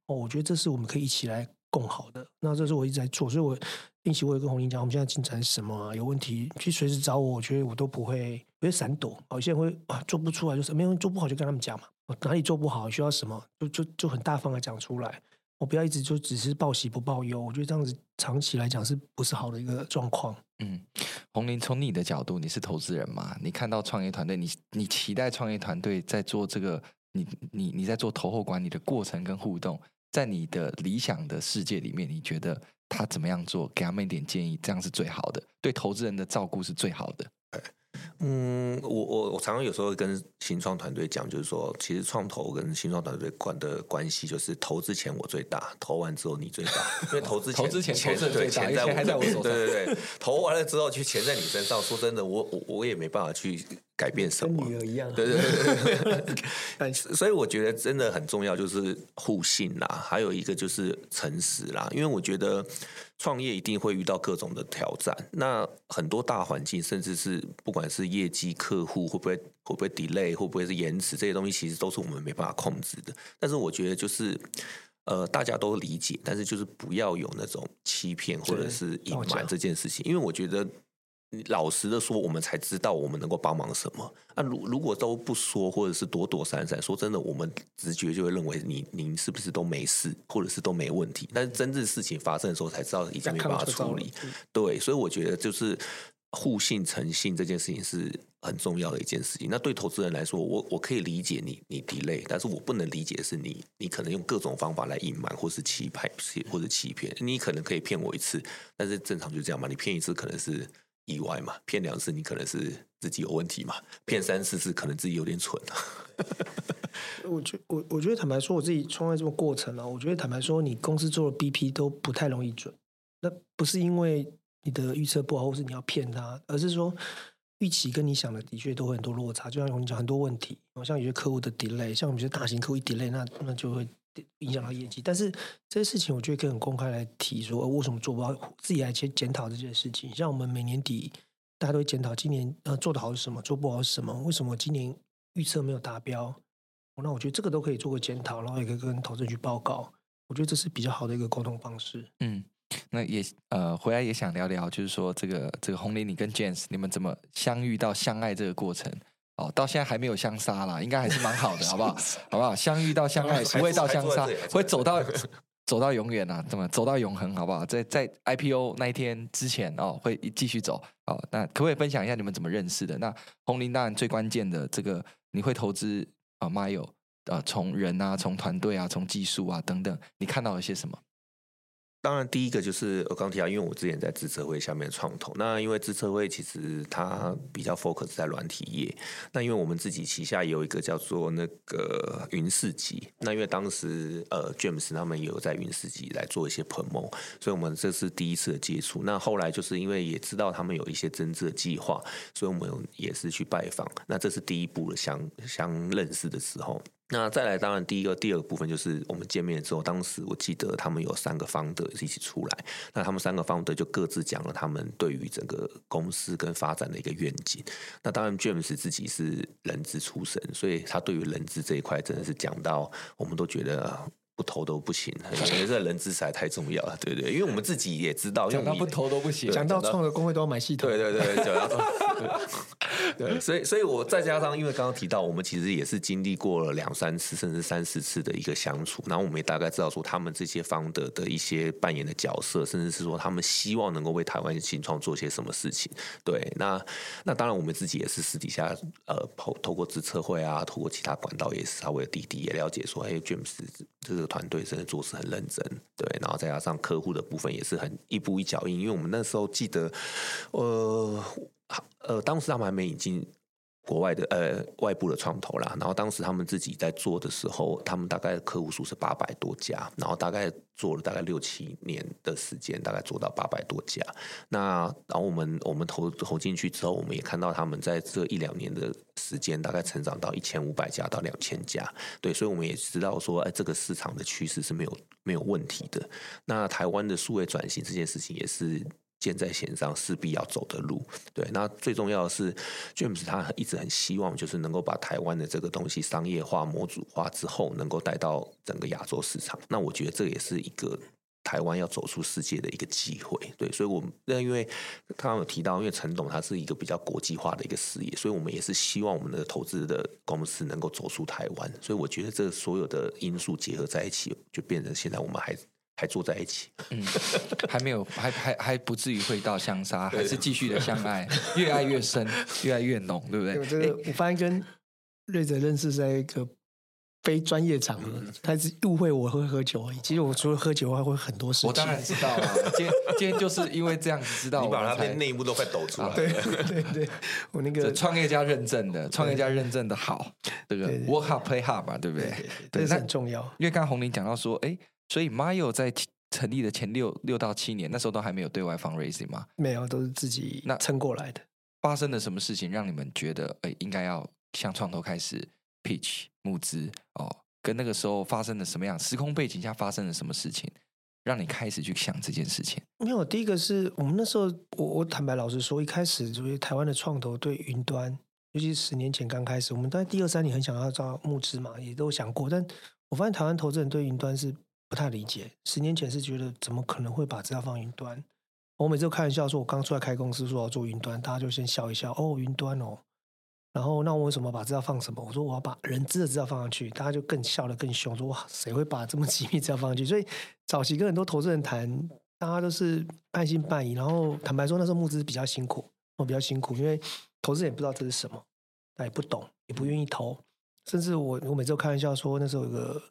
哦，我觉得这是我们可以一起来共好的。那这是我一直在做，所以我定期我也跟红林讲，我们现在进展是什么啊？有问题去随时找我，我觉得我都不会不会闪躲。有些人会啊做不出来，就是没有做不好就跟他们讲嘛。哪里做不好，需要什么，就就就很大方的讲出来。我不要一直就只是报喜不报忧。我觉得这样子长期来讲是不是好的一个状况？嗯，红林，从你的角度，你是投资人嘛？你看到创业团队，你你期待创业团队在做这个，你你你在做投后管理的过程跟互动，在你的理想的世界里面，你觉得他怎么样做？给他们一点建议，这样是最好的，对投资人的照顾是最好的。嗯，我我我常常有时候会跟新创团队讲，就是说，其实创投跟新创团队关的关系，就是投资前我最大，投完之后你最大。因为投资投资前钱钱对钱在我还在我手上，对对对，投完了之后，去钱在你身上。说真的，我我我也没办法去改变什么，跟女儿一样。对对对对，所以我觉得真的很重要，就是互信啦，还有一个就是诚实啦，因为我觉得。创业一定会遇到各种的挑战，那很多大环境，甚至是不管是业绩、客户会不会会不会 delay，会不会是延迟，这些东西其实都是我们没办法控制的。但是我觉得就是，呃，大家都理解，但是就是不要有那种欺骗或者是隐瞒这件事情，因为我觉得。老实的说，我们才知道我们能够帮忙什么。那如如果都不说，或者是躲躲闪闪，说真的，我们直觉就会认为你您是不是都没事，或者是都没问题。但是真正事情发生的时候，才知道已经没办法处理。对，所以我觉得就是互信、诚信这件事情是很重要的一件事情。那对投资人来说，我我可以理解你你 delay，但是我不能理解的是你你可能用各种方法来隐瞒，或是欺骗，或者欺骗。你可能可以骗我一次，但是正常就这样嘛。你骗一次可能是。意外嘛，骗两次你可能是自己有问题嘛，骗三四次可能自己有点蠢 啊。我觉我我觉得坦白说，我自己创业这个过程啊，我觉得坦白说，你公司做的 BP 都不太容易准。那不是因为你的预测不好，或是你要骗他，而是说预期跟你想的的确都会很多落差。就像我们讲很多问题，像有些客户的 delay，像我们这些大型客户一 delay，那那就会。影响到业绩，但是这些事情我觉得可以很公开来提说，说为什么做不到，自己来去检讨这件事情。像我们每年底大家都会检讨，今年呃做的好是什么，做不好是什么，为什么今年预测没有达标？那我觉得这个都可以做个检讨，然后也可以跟投资人去报告。我觉得这是比较好的一个沟通方式。嗯，那也呃回来也想聊聊，就是说这个这个红林，你跟 James 你们怎么相遇到相爱这个过程？哦，到现在还没有相杀啦，应该还是蛮好的，好不好？好不好？相遇到相爱，不会到相杀，会走到 走到永远啊，怎么走到永恒？好不好？在在 IPO 那一天之前哦，会继续走。哦，那可不可以分享一下你们怎么认识的？那红林当然最关键的这个，你会投资啊，Mile 啊，从人啊，从团队啊，从技术啊等等，你看到了些什么？当然，第一个就是我刚提到，因为我之前在资策会下面创投，那因为资策会其实它比较 focus 在软体业，那因为我们自己旗下有一个叫做那个云市集，那因为当时呃 James 他们也有在云市集来做一些 promo，所以我们这是第一次的接触。那后来就是因为也知道他们有一些增资的计划，所以我们也是去拜访。那这是第一步的相相认识的时候。那再来，当然第一个、第二个部分就是我们见面之后，当时我记得他们有三个方的一起出来，那他们三个方的就各自讲了他们对于整个公司跟发展的一个愿景。那当然，James 自己是人资出身，所以他对于人资这一块真的是讲到，我们都觉得。不投都不行，感 觉这人资实在太重要了，对不对？因为我们自己也知道，讲到不投都不行，讲到创的工会都要买系统，对对对，讲到对，对，所以所以我再加上，因为刚刚提到，我们其实也是经历过了两三次，甚至三四次的一个相处，然后我们也大概知道说，他们这些方的的一些扮演的角色，甚至是说他们希望能够为台湾新创做些什么事情。对，那那当然，我们自己也是私底下呃，透透过自测会啊，透过其他管道也是稍微滴滴也了解说，哎，James 这个。团队真的做事很认真，对，然后再加上客户的部分也是很一步一脚印，因为我们那时候记得，呃，呃，当时他们还没引进。国外的呃外部的创投啦，然后当时他们自己在做的时候，他们大概客户数是八百多家，然后大概做了大概六七年的时间，大概做到八百多家。那然后我们我们投投进去之后，我们也看到他们在这一两年的时间，大概成长到一千五百家到两千家。对，所以我们也知道说，哎，这个市场的趋势是没有没有问题的。那台湾的数位转型这件事情也是。箭在弦上，势必要走的路。对，那最重要的是，James 他一直很希望，就是能够把台湾的这个东西商业化、模组化之后，能够带到整个亚洲市场。那我觉得这也是一个台湾要走出世界的一个机会，对，所以，我们那因为刚刚有提到，因为陈董他是一个比较国际化的一个事业，所以我们也是希望我们的投资的公司能够走出台湾，所以我觉得这所有的因素结合在一起，就变成现在我们还还住在一起，嗯，还没有，还还还不至于会到相杀，还是继续的相爱，越爱越深，越爱越浓，对不对？我觉得我发现跟瑞哲认识在一个。非专业场合，他是误会我会喝酒而已。其实我除了喝酒，还会很多事情。我当然知道啊。今天今天就是因为这样子知道，你把他的内幕都快抖出来。对对对，我那个创业家认证的，创业家认证的好，这个 work hard play hard 嘛，对不对？对，这很重要。因为刚刚宏林讲到说，哎，所以 Myo 在成立的前六六到七年，那时候都还没有对外 fundraising 吗？没有，都是自己那撑过来的。发生了什么事情让你们觉得，哎，应该要向创投开始 pitch 募资哦？跟那个时候发生了什么样时空背景下发生了什么事情，让你开始去想这件事情？没有，第一个是我们那时候，我我坦白老实说，一开始就是台湾的创投对云端，尤其是十年前刚开始，我们在第二三年很想要招募资嘛，也都想过，但我发现台湾投资人对云端是不太理解。十年前是觉得怎么可能会把资料放云端？我每次都开玩笑说，我刚出来开公司说要做云端，大家就先笑一笑，哦，云端哦。然后，那我为什么把资料放什么？我说我要把人资的资料放上去，大家就更笑得更凶，说哇，谁会把这么机密资料放上去？所以早期跟很多投资人谈，大家都是半信半疑。然后坦白说，那时候募资比较辛苦，我比较辛苦，因为投资人也不知道这是什么，他也不懂，也不愿意投。甚至我我每次都开玩笑说，那时候有个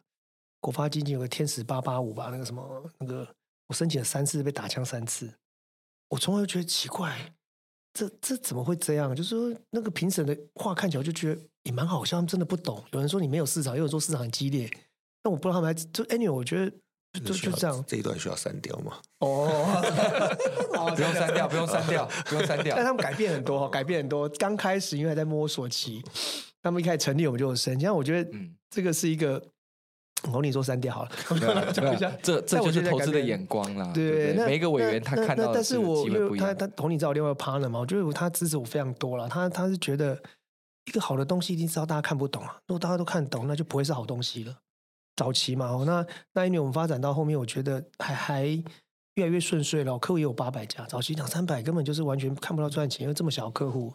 国发基金有个天使八八五吧，那个什么那个，我申请了三次被打枪三次，我从来就觉得奇怪。这这怎么会这样？就是说，那个评审的话看起来就觉得也蛮好笑，他们真的不懂。有人说你没有市场，有人说市场很激烈。但我不知道他们还就 anyway，我觉得就就这样。这一段需要删掉吗？哦，不用删掉，不用删掉，不用删掉。但他们改变很多，改变很多。刚开始因为还在摸索期，他们一开始成立我们就有升。像我觉得这个是一个。我跟你说删掉好了，这这就是投资的眼光啦。对，对，每一个委员他看到的机会不一样。但是我他他同你知道我另外一个 partner 嘛，我觉得他支持我非常多了。他他是觉得一个好的东西一定知道大家看不懂啊，如果大家都看懂，那就不会是好东西了。早期嘛，那那一年我们发展到后面，我觉得还还越来越顺遂了。客户也有八百家，早期两三百根本就是完全看不到赚钱，因为这么小客户。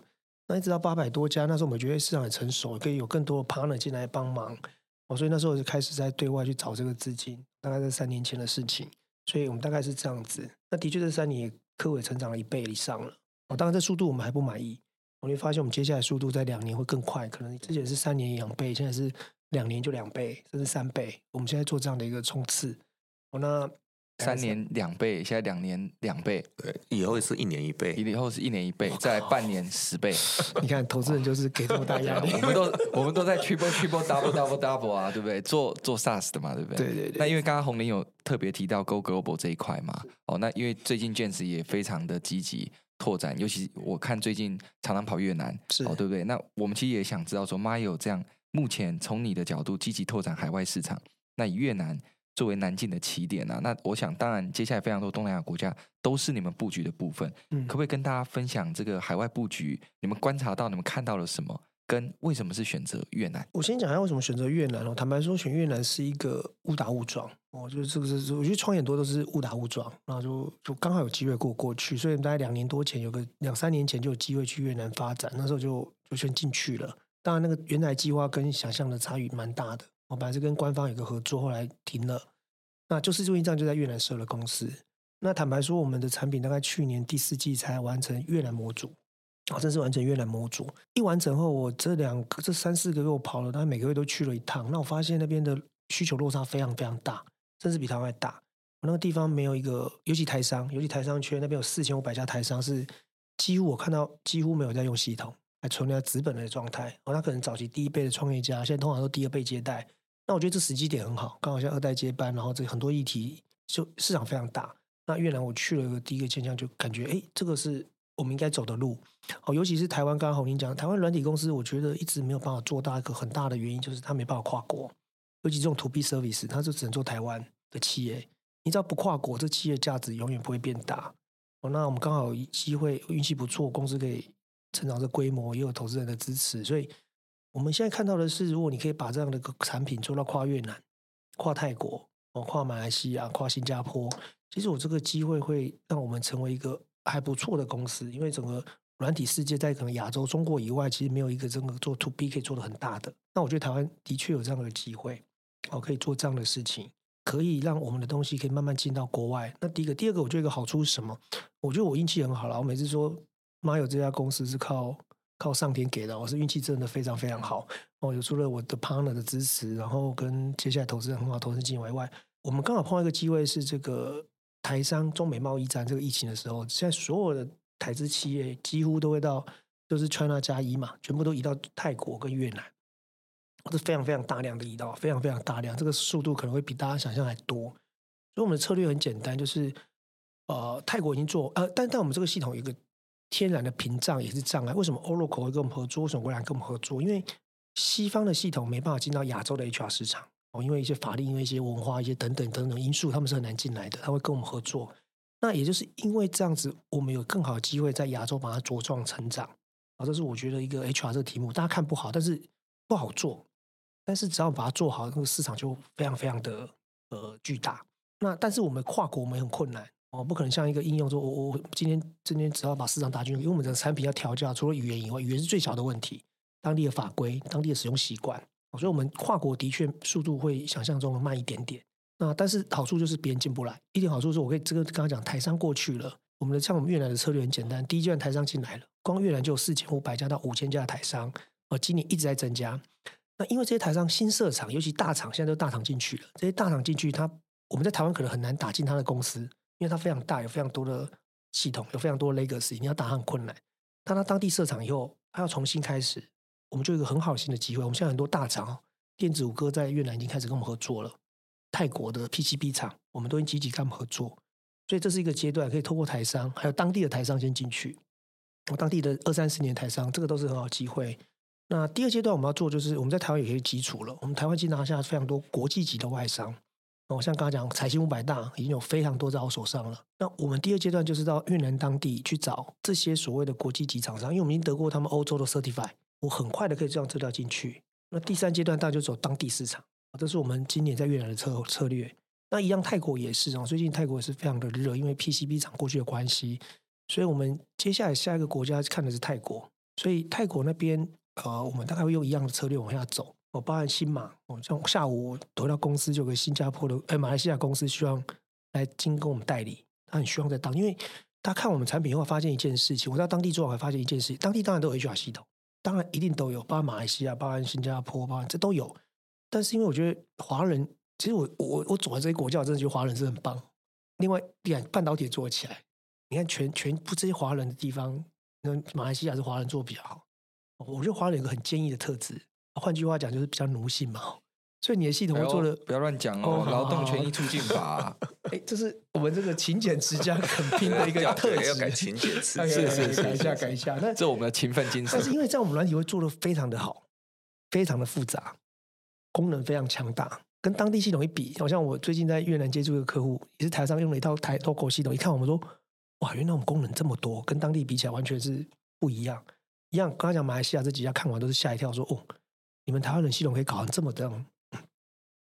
那一直到八百多家，那时候我们觉得市场很成熟，可以有更多的 partner 进来帮忙。哦，所以那时候我就开始在对外去找这个资金，大概在三年前的事情。所以我们大概是这样子。那的确这三年科委成长了一倍以上了。哦，当然这速度我们还不满意。我会发现我们接下来速度在两年会更快，可能之前是三年两倍，现在是两年就两倍，甚至三倍。我们现在做这样的一个冲刺。哦，那。三年两倍，现在两年两倍，对，以后是一年一倍，以后是一年一倍，再半年十倍。你看，投资人就是给这么大压力，我们都我们都在 triple triple double double double 啊，对不对？做做 SaaS 的嘛，对不对？对对对。那因为刚刚红林有特别提到 Go Global 这一块嘛，哦，那因为最近 James 也非常的积极拓展，尤其我看最近常常跑越南，是哦，对不对？那我们其实也想知道说，Myo 这样目前从你的角度积极拓展海外市场，那以越南。作为南进的起点啊，那我想当然接下来非常多东南亚国家都是你们布局的部分，嗯，可不可以跟大家分享这个海外布局？你们观察到、你们看到了什么？跟为什么是选择越南？我先讲一下为什么选择越南哦。坦白说，选越南是一个误打误撞哦，就是这个是我觉得创业很多都是误打误撞，然后就就刚好有机会过过去，所以大概两年多前有个两三年前就有机会去越南发展，那时候就就先进去了。当然那个原来计划跟想象的差异蛮大的。我本来是跟官方有个合作，后来停了。那就是就因这样就在越南设了公司。那坦白说，我们的产品大概去年第四季才完成越南模组，啊，正式完成越南模组。一完成后，我这两个这三四个月我跑了，大概每个月都去了一趟。那我发现那边的需求落差非常非常大，甚至比台湾还大。我那个地方没有一个，尤其台商，尤其台商圈那边有四千五百家台商，是几乎我看到几乎没有在用系统，还存在资本的状态。哦，那可能早期第一辈的创业家，现在通常都第二辈接待。那我觉得这时机点很好，刚好像二代接班，然后这很多议题就市场非常大。那越南我去了第一个现象，就感觉哎，这个是我们应该走的路。哦，尤其是台湾，刚刚宏林讲，台湾软体公司，我觉得一直没有办法做大一个很大的原因，就是它没办法跨国。尤其这种 to B service，它就只能做台湾的企业。你知道不跨国，这企业价值永远不会变大。哦，那我们刚好有机会，运气不错，公司可以成长的规模，也有投资人的支持，所以。我们现在看到的是，如果你可以把这样的个产品做到跨越南、跨泰国，哦，跨马来西亚、跨新加坡，其实我这个机会会让我们成为一个还不错的公司，因为整个软体世界在可能亚洲、中国以外，其实没有一个真的做 To B 可以做得很大的。那我觉得台湾的确有这样的机会，哦，可以做这样的事情，可以让我们的东西可以慢慢进到国外。那第一个，第二个，我觉得一个好处是什么？我觉得我运气很好了。我每次说妈有这家公司是靠靠上天给的，我是运气真的非常非常好。哦，有除了我的 partner 的支持，然后跟接下来投资人很好投资进来以外，我们刚好碰到一个机会，是这个台商中美贸易战这个疫情的时候，现在所有的台资企业几乎都会到，就是 China 加一嘛，全部都移到泰国跟越南，是非常非常大量的移到，非常非常大量，这个速度可能会比大家想象还多。所以我们的策略很简单，就是呃，泰国已经做呃，但但我们这个系统有一个天然的屏障也是障碍。为什么 Oracle 会跟我们合作？为什么微软跟我们合作？因为西方的系统没办法进到亚洲的 HR 市场哦，因为一些法律、因为一些文化、一些等等等等因素，他们是很难进来的。他会跟我们合作，那也就是因为这样子，我们有更好的机会在亚洲把它茁壮成长。啊，这是我觉得一个 HR 这个题目，大家看不好，但是不好做。但是只要把它做好，那个市场就非常非常的呃巨大。那但是我们跨国我们也很困难哦，不可能像一个应用说，我我今天今天只要把市场打进去，因为我们的产品要调教，除了语言以外，语言是最小的问题。当地的法规、当地的使用习惯，所以我们跨国的确速度会想象中的慢一点点。那但是好处就是别人进不来。一点好处是我可以这个刚刚讲台商过去了，我们的像我们越南的策略很简单，第一阶段台商进来了，光越南就有四千五百家到五千家的台商，而今年一直在增加。那因为这些台商新设厂，尤其大厂现在都大厂进去了，这些大厂进去，他我们在台湾可能很难打进他的公司，因为它非常大，有非常多的系统，有非常多的 legacy，你要打很困难。当他当地设厂以后，他要重新开始。我们就有一个很好新的机会。我们现在很多大厂，电子五哥在越南已经开始跟我们合作了。泰国的 PCB 厂，我们都已经积极跟他们合作。所以这是一个阶段，可以透过台商，还有当地的台商先进去。我当地的二三十年台商，这个都是很好机会。那第二阶段我们要做，就是我们在台湾有些基础了。我们台湾已经拿下非常多国际级的外商。哦，像刚刚讲财新五百大已经有非常多在我手上了。那我们第二阶段就是到越南当地去找这些所谓的国际级厂商，因为我们已经得过他们欧洲的 certify。我很快的可以这样资料进去。那第三阶段，大家就走当地市场，这是我们今年在越南的策策略。那一样，泰国也是哦。最近泰国也是非常的热，因为 PCB 厂过去的关系，所以我们接下来下一个国家看的是泰国。所以泰国那边，呃，我们大概会用一样的策略往下走。我，包含新马，我，像下午回到公司就有个新加坡的，哎，马来西亚公司希望来经跟我们代理，他很希望在当，因为他看我们产品以后发现一件事情，我在当地做完发现一件事情，当地当然都有 HR 系统。当然一定都有，包括马来西亚、包括新加坡、包括这都有。但是因为我觉得华人，其实我我我走在这些国家，我真的觉得华人是很棒。另外，你看半导体做起来，你看全全部这些华人的地方，那马来西亚是华人做比较好。我觉得华人有个很坚毅的特质，换句话讲就是比较奴性嘛。所以你的系统会做的不要乱讲哦，劳动权益促进法，哎，这是我们这个勤俭持家很拼的一个特质，要改勤俭持 家，是是是，改一下改一下。那这我们的勤奋精神。但是因为在我们软体会做的非常的好，非常的复杂，功能非常强大，跟当地系统一比，好像我最近在越南接触一个客户，也是台上用了一套台 local 系统，一看我们说，哇，原来我们功能这么多，跟当地比起来完全是不一样。一样，刚才讲马来西亚这几家看完都是吓一跳，说哦，你们台湾人系统可以搞成这么这样。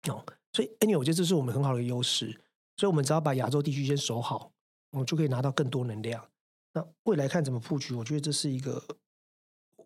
哦，所以 anyway，我觉得这是我们很好的优势，所以我们只要把亚洲地区先守好，我们就可以拿到更多能量。那未来看怎么布局，我觉得这是一个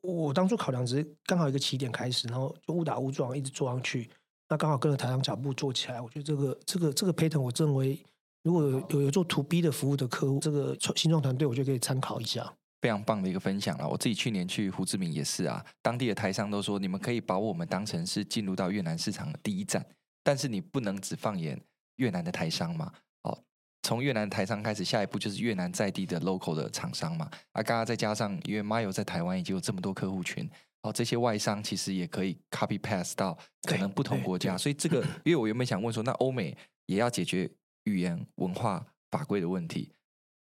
我当初考量，只是刚好一个起点开始，然后就误打误撞一直做上去，那刚好跟着台湾脚步做起来。我觉得这个这个这个 pattern，我认为如果有有做 to B 的服务的客户，这个新创团队，我觉得可以参考一下。非常棒的一个分享了。我自己去年去胡志明也是啊，当地的台商都说，你们可以把我们当成是进入到越南市场的第一站。但是你不能只放眼越南的台商嘛？哦，从越南台商开始，下一步就是越南在地的 local 的厂商嘛。啊，刚刚再加上，因为 Mayo 在台湾已经有这么多客户群，哦，这些外商其实也可以 copy pass 到可能不同国家。所以这个，因为我原本想问说，那欧美也要解决语言文化法规的问题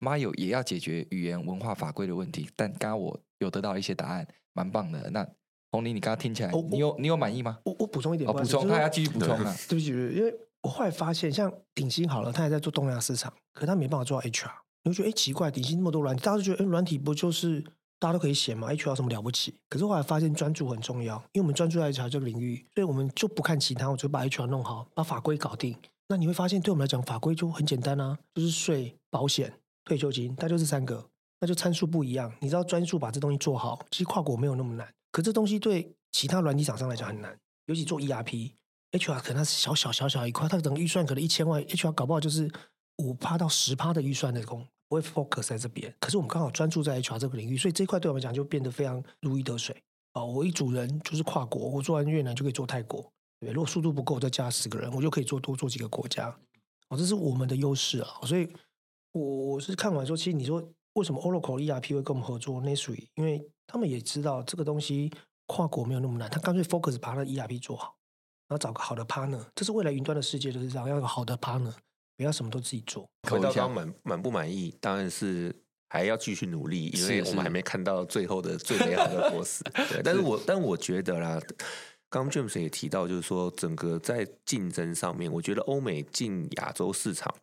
，Mayo 也要解决语言文化法规的问题。但刚刚我有得到一些答案，蛮棒的。那红林，你刚刚听起来，你有你有满意吗？我我补充一点，补充，他要继续补充啊。对不起，因为我后来发现，像鼎新好了，他还在做东亚市场，可是他没办法做到 HR。你会觉得哎奇怪，鼎新那么多软体，大家都觉得哎软体不就是大家都可以写吗？HR 有什么了不起？可是后来发现专注很重要，因为我们专注在 HR 这个领域，所以我们就不看其他，我就把 HR 弄好，把法规搞定。那你会发现，对我们来讲，法规就很简单啊，就是税、保险、退休金，它就是三个，那就参数不一样。你知道专数把这东西做好，其实跨国没有那么难。可这东西对其他软体厂商来讲很难，尤其做 ERP，HR 可能它是小小小小一块，它整个预算可能一千万，HR 搞不好就是五趴到十趴的预算的工，不会 focus 在这边。可是我们刚好专注在 HR 这个领域，所以这块对我们讲就变得非常如鱼得水。哦，我一组人就是跨国，我做完越南就可以做泰国，对，如果速度不够，再加十个人，我就可以做多做几个国家。哦，这是我们的优势啊。所以，我我是看完说，其实你说为什么 Oracle ERP 会跟我们合作？NetSuite，因为他们也知道这个东西跨国没有那么难，他干脆 focus 把他的 ERP 做好，然后找个好的 partner。这是未来云端的世界就是这样，要有好的 partner，不要什么都自己做。回到刚刚满满不满意，当然是。还要继续努力，因为我们还没看到最后的最美好的果实。对，但是我但我觉得啦，刚刚 James 也提到，就是说整个在竞争上面，我觉得欧美进亚洲市场，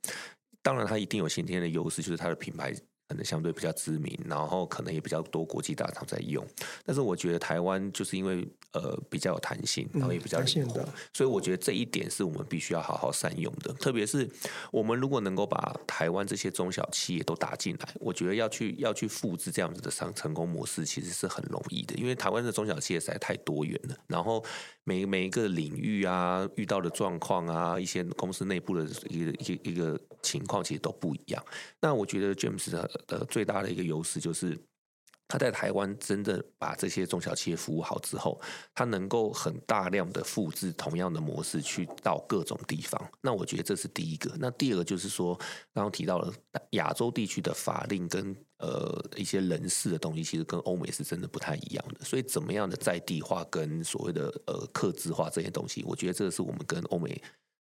当然它一定有先天的优势，就是它的品牌。可能相对比较知名，然后可能也比较多国际大厂在用。但是我觉得台湾就是因为呃比较有弹性，然后也比较灵活，所以我觉得这一点是我们必须要好好善用的。特别是我们如果能够把台湾这些中小企业都打进来，我觉得要去要去复制这样子的商成功模式，其实是很容易的。因为台湾的中小企业实在太多元了，然后每每一个领域啊遇到的状况啊，一些公司内部的一个一个一个情况，其实都不一样。那我觉得 James 的。的最大的一个优势就是，他在台湾真的把这些中小企业服务好之后，他能够很大量的复制同样的模式去到各种地方。那我觉得这是第一个。那第二个就是说，刚刚提到了亚洲地区的法令跟呃一些人事的东西，其实跟欧美是真的不太一样的。所以怎么样的在地化跟所谓的呃客制化这些东西，我觉得这是我们跟欧美。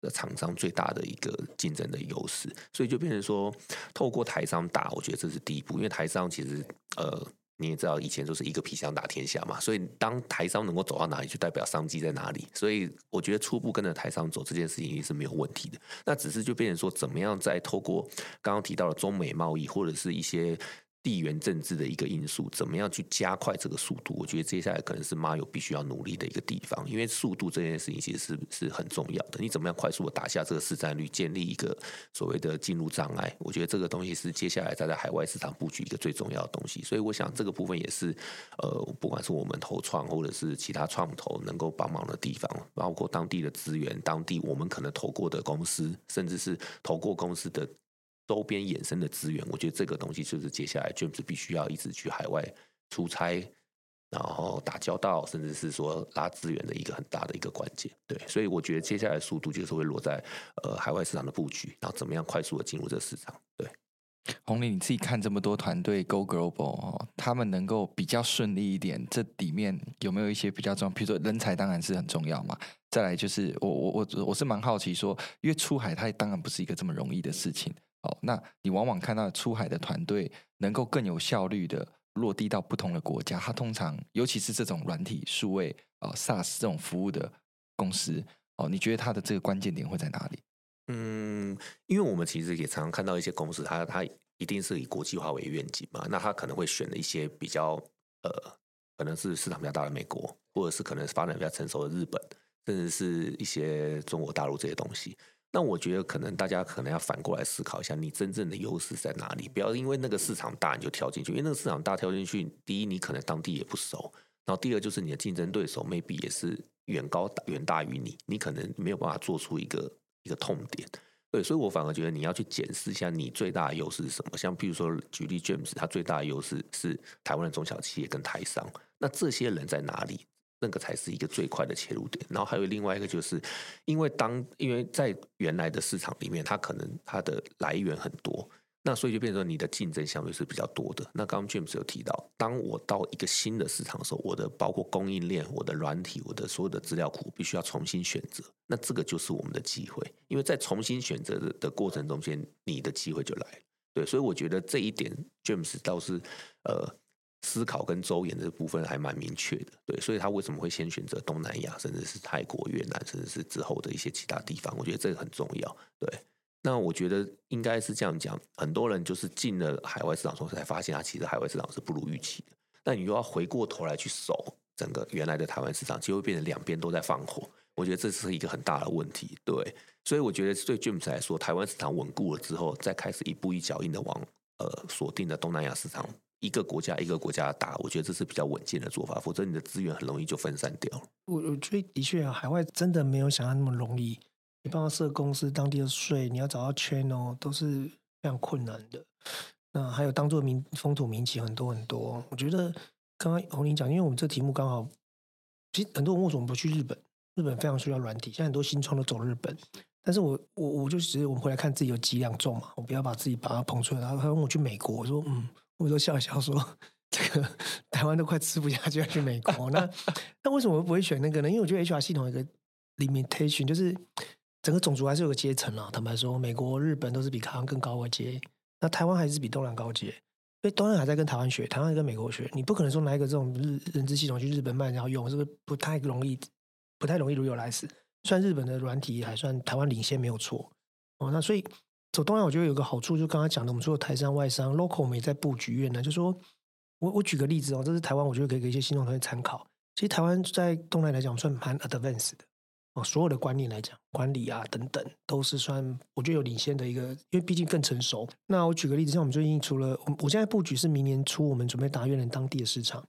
的厂商最大的一个竞争的优势，所以就变成说，透过台商打，我觉得这是第一步。因为台商其实，呃，你也知道，以前就是一个皮箱打天下嘛。所以当台商能够走到哪里，就代表商机在哪里。所以我觉得初步跟着台商走这件事情也是没有问题的。那只是就变成说，怎么样在透过刚刚提到的中美贸易或者是一些。地缘政治的一个因素，怎么样去加快这个速度？我觉得接下来可能是 Maru 必须要努力的一个地方，因为速度这件事情其实是是很重要的。你怎么样快速的打下这个市占率，建立一个所谓的进入障碍？我觉得这个东西是接下来在在海外市场布局一个最重要的东西。所以我想这个部分也是呃，不管是我们投创或者是其他创投能够帮忙的地方，包括当地的资源、当地我们可能投过的公司，甚至是投过公司的。周边衍生的资源，我觉得这个东西就是接下来 James 必须要一直去海外出差，然后打交道，甚至是说拉资源的一个很大的一个关键。对，所以我觉得接下来速度就是会落在呃海外市场的布局，然后怎么样快速的进入这个市场。对，红林，你自己看这么多团队 Go Global 哦，他们能够比较顺利一点，这里面有没有一些比较重要？比如说人才当然是很重要嘛。再来就是我我我我是蛮好奇说，因为出海它当然不是一个这么容易的事情。哦，那你往往看到出海的团队能够更有效率的落地到不同的国家，它通常尤其是这种软体数位啊、哦、SaaS 这种服务的公司哦，你觉得它的这个关键点会在哪里？嗯，因为我们其实也常常看到一些公司，它它一定是以国际化为愿景嘛，那它可能会选了一些比较呃，可能是市场比较大的美国，或者是可能是发展比较成熟的日本，甚至是一些中国大陆这些东西。那我觉得可能大家可能要反过来思考一下，你真正的优势在哪里？不要因为那个市场大你就跳进去，因为那个市场大跳进去，第一你可能当地也不熟，然后第二就是你的竞争对手 maybe 也是远高远大于你，你可能没有办法做出一个一个痛点。对，所以我反而觉得你要去检视一下你最大的优势是什么。像比如说举例 James，他最大的优势是台湾的中小企业跟台商，那这些人在哪里？那个才是一个最快的切入点，然后还有另外一个，就是因为当因为在原来的市场里面，它可能它的来源很多，那所以就变成你的竞争相对是比较多的。那刚刚 James 有提到，当我到一个新的市场的时候，我的包括供应链、我的软体、我的所有的资料库，必须要重新选择。那这个就是我们的机会，因为在重新选择的过程中间，你的机会就来了。对，所以我觉得这一点 James 倒是呃。思考跟周延的部分还蛮明确的，对，所以他为什么会先选择东南亚，甚至是泰国、越南，甚至是之后的一些其他地方？我觉得这个很重要，对。那我觉得应该是这样讲，很多人就是进了海外市场之后才发现，他其实海外市场是不如预期的。那你又要回过头来去守整个原来的台湾市场，就会变成两边都在放火，我觉得这是一个很大的问题。对，所以我觉得对 James 来说，台湾市场稳固了之后，再开始一步一脚印的往呃锁定的东南亚市场，一个国家一个国家打，我觉得这是比较稳健的做法。否则你的资源很容易就分散掉了。我我觉得的确啊，海外真的没有想象那么容易。你帮他设公司，当地的税，你要找到 channel 都是非常困难的。那还有当做民风土民情很多很多。我觉得刚刚红林讲，因为我们这题目刚好，其实很多人为什么不去日本？日本非常需要软体，现在很多新创都走日本。但是我我我就只是我们回来看自己有几两重嘛，我不要把自己把它捧出来。然后他问我去美国，我说嗯，我都笑一笑说，这个 台湾都快吃不下去，要去美国。那 那为什么我不会选那个呢？因为我觉得 HR 系统有一个 limitation，就是。整个种族还是有个阶层啊，坦白说，美国、日本都是比台湾更高的阶，那台湾还是比东南高阶，所以东南还在跟台湾学，台湾还跟美国学，你不可能说拿一个这种日人资系统去日本卖然后用，是不是不太容易？不太容易如有来死。虽然日本的软体还算台湾领先没有错哦，那所以走东南我觉得有个好处，就刚刚讲的，我们说台商、外商、local 我们也在布局越南，就说我我举个例子哦，这是台湾，我觉得可以给一些新创团队参考。其实台湾在东南来讲算蛮 advanced 的。哦，所有的观念来讲，管理啊等等，都是算我觉得有领先的一个，因为毕竟更成熟。那我举个例子，像我们最近除了我，我现在布局是明年初，我们准备打越南当地的市场，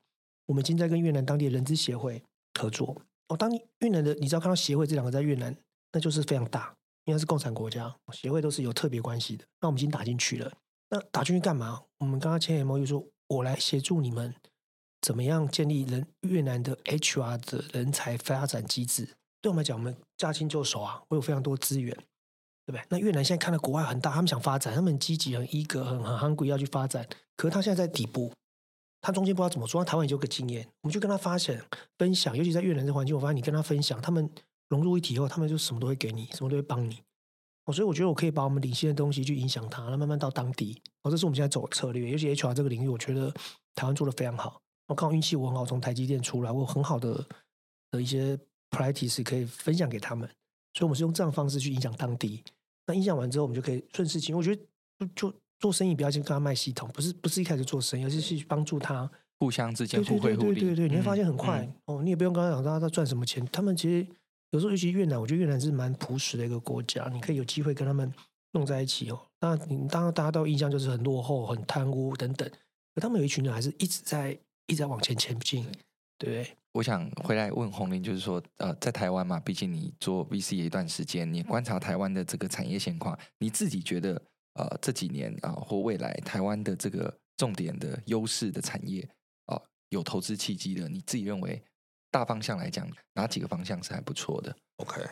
我们已经在跟越南当地的人资协会合作。哦，当你越南的，你知道看到协会这两个在越南，那就是非常大，应该是共产国家，协会都是有特别关系的。那我们已经打进去了，那打进去干嘛？我们刚刚签 MOU 说，我来协助你们怎么样建立人越南的 HR 的人才发展机制。对我们来讲，我们驾轻就熟啊，我有非常多资源，对不对？那越南现在看到国外很大，他们想发展，他们很积极、很衣格、很很 hungry 要去发展。可是他现在在底部，他中间不知道怎么说。台湾也就有个经验，我们就跟他发现分享，尤其在越南这环境，我发现你跟他分享，他们融入一体以后，他们就什么都会给你，什么都会帮你。哦，所以我觉得我可以把我们领先的东西去影响他，那慢慢到当地。哦，这是我们现在走的策略。尤其 HR 这个领域，我觉得台湾做的非常好。我刚好运气我很好，从台积电出来，我有很好的的一些。practice 可以分享给他们，所以我们是用这样的方式去影响当地。那影响完之后，我们就可以顺势进。我觉得就，就做生意不要先跟他卖系统，不是不是一开始做生意，而是去帮助他互相之间互惠互利。对对对对对，你会发现很快、嗯、哦，你也不用跟他讲他他赚什么钱。他们其实有时候，尤其越南，我觉得越南是蛮朴实的一个国家，你可以有机会跟他们弄在一起哦。那你当然大家都印象就是很落后、很贪污等等，可他们有一群人还是一直在一直在往前前进，对不对？我想回来问洪林，就是说，呃，在台湾嘛，毕竟你做 VC 一段时间，你观察台湾的这个产业现况，你自己觉得，呃，这几年啊、呃，或未来台湾的这个重点的优势的产业啊、呃，有投资契机的，你自己认为大方向来讲，哪几个方向是还不错的？OK，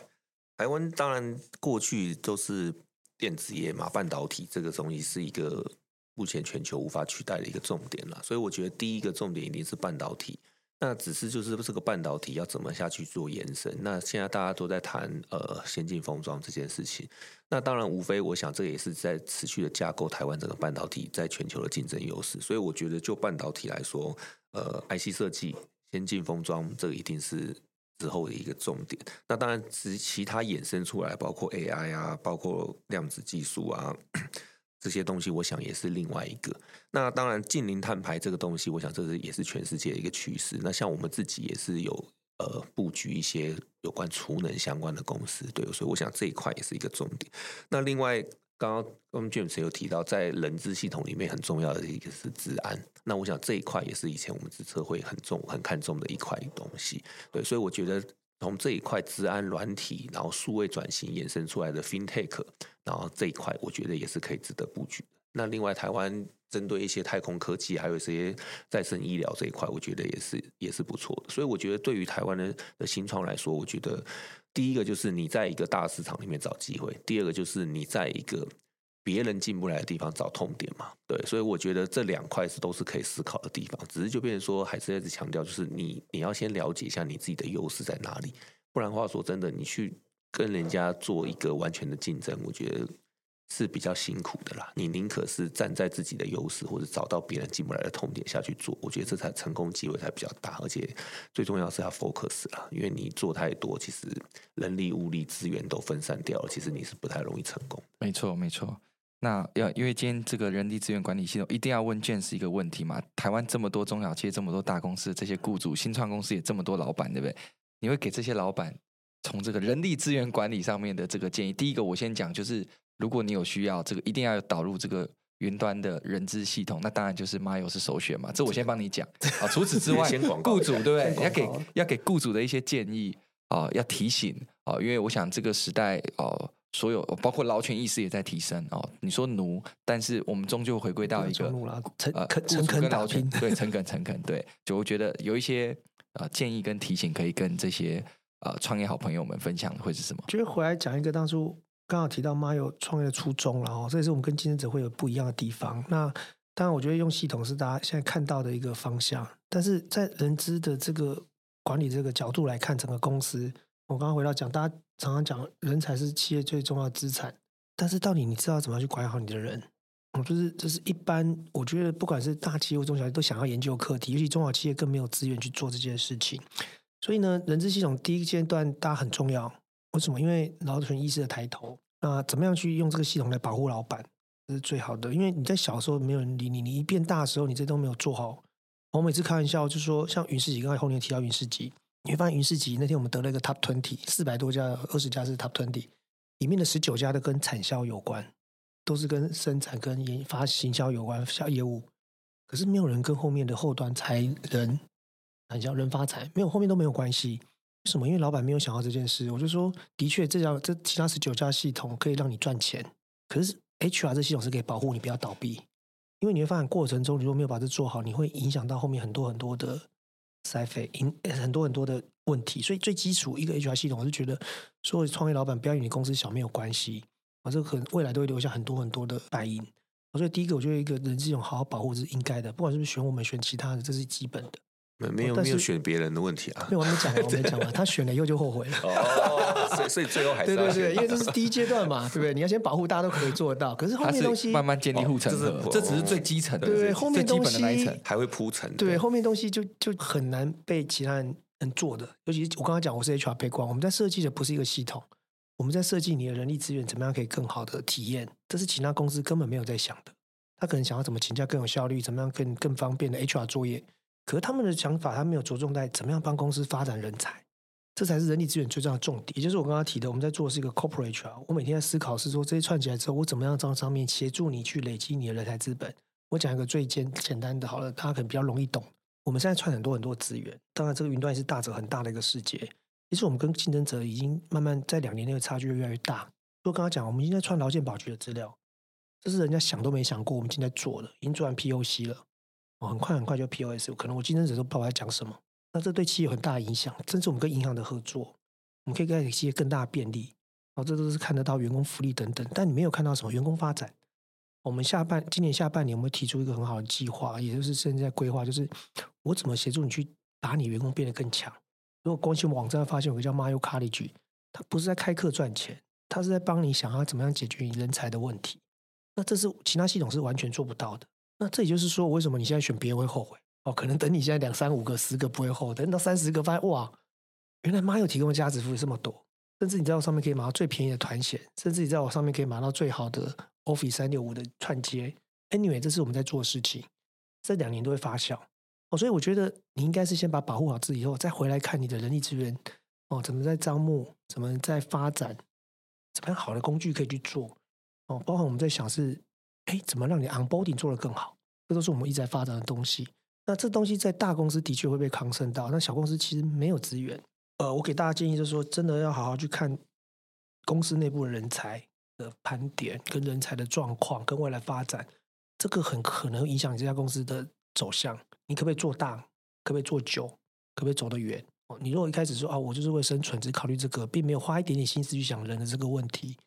台湾当然过去都是电子业嘛，半导体这个东西是一个目前全球无法取代的一个重点了，所以我觉得第一个重点一定是半导体。那只是就是这个半导体要怎么下去做延伸？那现在大家都在谈呃先进封装这件事情。那当然无非我想这也是在持续的架构台湾整个半导体在全球的竞争优势。所以我觉得就半导体来说，呃，IC 设计、先进封装这个一定是之后的一个重点。那当然其其他衍生出来，包括 AI 啊，包括量子技术啊。这些东西，我想也是另外一个。那当然，近零碳排这个东西，我想这是也是全世界的一个趋势。那像我们自己也是有呃布局一些有关储能相关的公司，对，所以我想这一块也是一个重点。那另外，刚刚我们 James 有提到，在人资系统里面很重要的一个是治安。那我想这一块也是以前我们资策会很重很看重的一块东西。对，所以我觉得。从这一块治安软体，然后数位转型衍生出来的 FinTech，然后这一块我觉得也是可以值得布局的。那另外，台湾针对一些太空科技，还有一些再生医疗这一块，我觉得也是也是不错的。所以我觉得对于台湾的的新创来说，我觉得第一个就是你在一个大市场里面找机会，第二个就是你在一个。别人进不来的地方找痛点嘛，对，所以我觉得这两块是都是可以思考的地方，只是就变成说，还是一直强调，就是你你要先了解一下你自己的优势在哪里，不然话说真的，你去跟人家做一个完全的竞争，我觉得是比较辛苦的啦。你宁可是站在自己的优势，或者找到别人进不来的痛点下去做，我觉得这才成功机会才比较大，而且最重要是要 focus 啦，因为你做太多，其实人力、物力、资源都分散掉了，其实你是不太容易成功。没错，没错。那要因为今天这个人力资源管理系统一定要问卷是一个问题嘛？台湾这么多中小企业，这么多大公司，这些雇主，新创公司也这么多老板，对不对？你会给这些老板从这个人力资源管理上面的这个建议。第一个，我先讲，就是如果你有需要，这个一定要导入这个云端的人资系统，那当然就是 Mayo 是首选嘛。这我先帮你讲啊。除此之外，雇主对不对？要给要给雇主的一些建议啊，要提醒啊，因为我想这个时代哦。所有包括劳权意识也在提升哦。你说奴，但是我们终究回归到一个诚呃，诚恳劳权，对，诚恳 诚恳，对。就我觉得有一些呃建议跟提醒，可以跟这些呃创业好朋友们分享的会是什么？就是回来讲一个当初刚好提到 Mayo 创业的初衷了哦，这也是我们跟竞争者会有不一样的地方。那当然，我觉得用系统是大家现在看到的一个方向，但是在人资的这个管理这个角度来看，整个公司，我刚刚回到讲大家。常常讲，人才是企业最重要的资产，但是到底你知道怎么样去管好你的人？嗯，就是这是一般，我觉得不管是大企业或中小企业都想要研究课题，尤其中小企业更没有资源去做这件事情。所以呢，人资系统第一阶段大家很重要，为什么？因为劳权意识的抬头，那怎么样去用这个系统来保护老板，这是最好的。因为你在小时候没有人理你，你一变大的时候，你这都没有做好。我每次开玩笑就说，像云士集，刚才后面提到云士集。你会发现云士集那天我们得了一个 Top Twenty，四百多家，二十家是 Top Twenty，里面的十九家都跟产销有关，都是跟生产、跟研发、行销有关销业务。可是没有人跟后面的后端才人产销人发财，没有后面都没有关系。为什么？因为老板没有想到这件事。我就说，的确，这家这其他十九家系统可以让你赚钱，可是 HR 这系统是可以保护你不要倒闭。因为你会发现过程中，你如果没有把这做好，你会影响到后面很多很多的。塞费，很多很多的问题，所以最基础一个 HR 系统，我是觉得所有创业老板不要与你公司小没有关系，啊，这个可能未来都会留下很多很多的败因。所以第一个，我觉得一个人这种好好保护是应该的，不管是不是选我们选其他的，这是基本的。没没有没有选别人的问题啊，没有我还没讲完，我没 讲完，他选了以后就后悔了。哦，所以所以最后还是对对对，因为这是第一阶段嘛，对不对？你要先保护大家都可以做得到，可是后面东西慢慢建立护城河，这只是最基层的，对对，后面东西还会铺陈，对，后面东西就就很难被其他人能做的。尤其是我刚刚讲，我是 HR 背光，我们在设计的不是一个系统，我们在设计你的人力资源怎么样可以更好的体验，这是其他公司根本没有在想的。他可能想要怎么请假更有效率，怎么样更更方便的 HR 作业。可是他们的想法，他没有着重在怎么样帮公司发展人才，这才是人力资源最重要的重点。也就是我刚刚提的，我们在做的是一个 corporate HR。我每天在思考是说，这些串起来之后，我怎么样在上面协助你去累积你的人才资本。我讲一个最简简单的，好了，大家可能比较容易懂。我们现在串很多很多资源，当然这个云端也是大者很大的一个世界。其实我们跟竞争者已经慢慢在两年内的差距越来越大。就刚刚讲，我们已经在串劳健保局的资料，这是人家想都没想过，我们已经在做了，已经做完 POC 了。很快很快就 POS，可能我竞争者都不知道我在讲什么。那这对企业有很大的影响，甚至我们跟银行的合作，我们可以给企业更大的便利。哦，这都是看得到员工福利等等，但你没有看到什么员工发展。我们下半今年下半年，我们提出一个很好的计划，也就是现在规划，就是我怎么协助你去把你员工变得更强。如果关心网站发现有个叫 Mayo College，他不是在开课赚钱，他是在帮你想要怎么样解决你人才的问题。那这是其他系统是完全做不到的。那这也就是说，为什么你现在选别人会后悔？哦，可能等你现在两三五个、十个不会后悔，等到三十个发现哇，原来妈有提供的价值服务这么多，甚至你在我上面可以买到最便宜的团险，甚至你在我上面可以买到最好的 Office 三六五的串接。Anyway，这是我们在做的事情，这两年都会发酵哦，所以我觉得你应该是先把保护好自己以后，再回来看你的人力资源哦，怎么在招募，怎么在发展，怎么样好的工具可以去做哦，包括我们在想是。哎，怎么让你 onboarding 做得更好？这都是我们一直在发展的东西。那这东西在大公司的确会被抗胜到，那小公司其实没有资源。呃，我给大家建议就是说，真的要好好去看公司内部的人才的盘点，跟人才的状况，跟未来发展，这个很可能影响你这家公司的走向。你可不可以做大？可不可以做久？可不可以走得远？哦，你如果一开始说啊，我就是为生存，只考虑这个，并没有花一点点心思去想人的这个问题，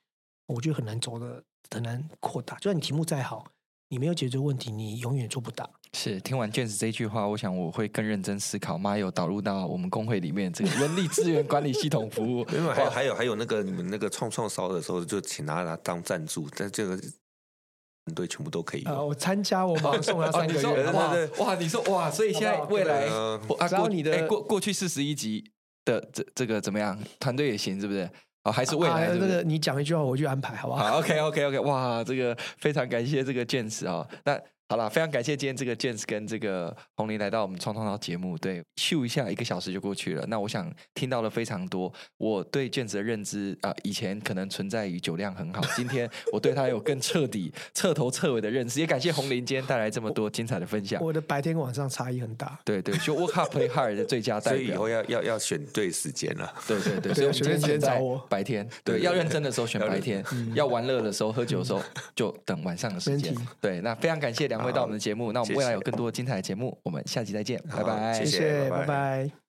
我觉得很难走的。很难扩大，就算你题目再好，你没有解决问题，你永远做不大。是听完 James 这句话，我想我会更认真思考，Mayo 导入到我们工会里面这个人力资源管理系统服务。因为还有还有还有那个你们那个创创烧的时候，就请拿来当赞助，但这个团队全部都可以。啊，我参加，我马上送他三个月。对对对，哇，你说哇，所以现在未来啊，过你的过过去四十一集的这这个怎么样？团队也行，是不是？哦，还是未来是不是？那个你讲一句话，我去安排，好不好？好 okay. 哇，这个非常感谢这个 James 啊。那好了，非常感谢今天这个 James 跟这个红林来到我们创创烧节目。对，咻一下一个小时就过去了。那我想听到了非常多我对 James 的认知啊、呃，以前可能存在于酒量很好，今天我对他有更彻底、彻头彻尾的认识。也感谢红林今天带来这么多精彩的分享。我的白天晚上差异很大。对对，就 Work Hard Play Hard 的最佳代表。所以以后要要要选对时间了。对对对，所以我们今天找我白天。对，要认真的时候选白天，要玩乐的时候、喝酒的时候就等晚上的时间。对，那非常感谢两位到我们的节目。那我们未来有更多精彩的节目，我们下期再见，拜拜，谢谢，拜拜。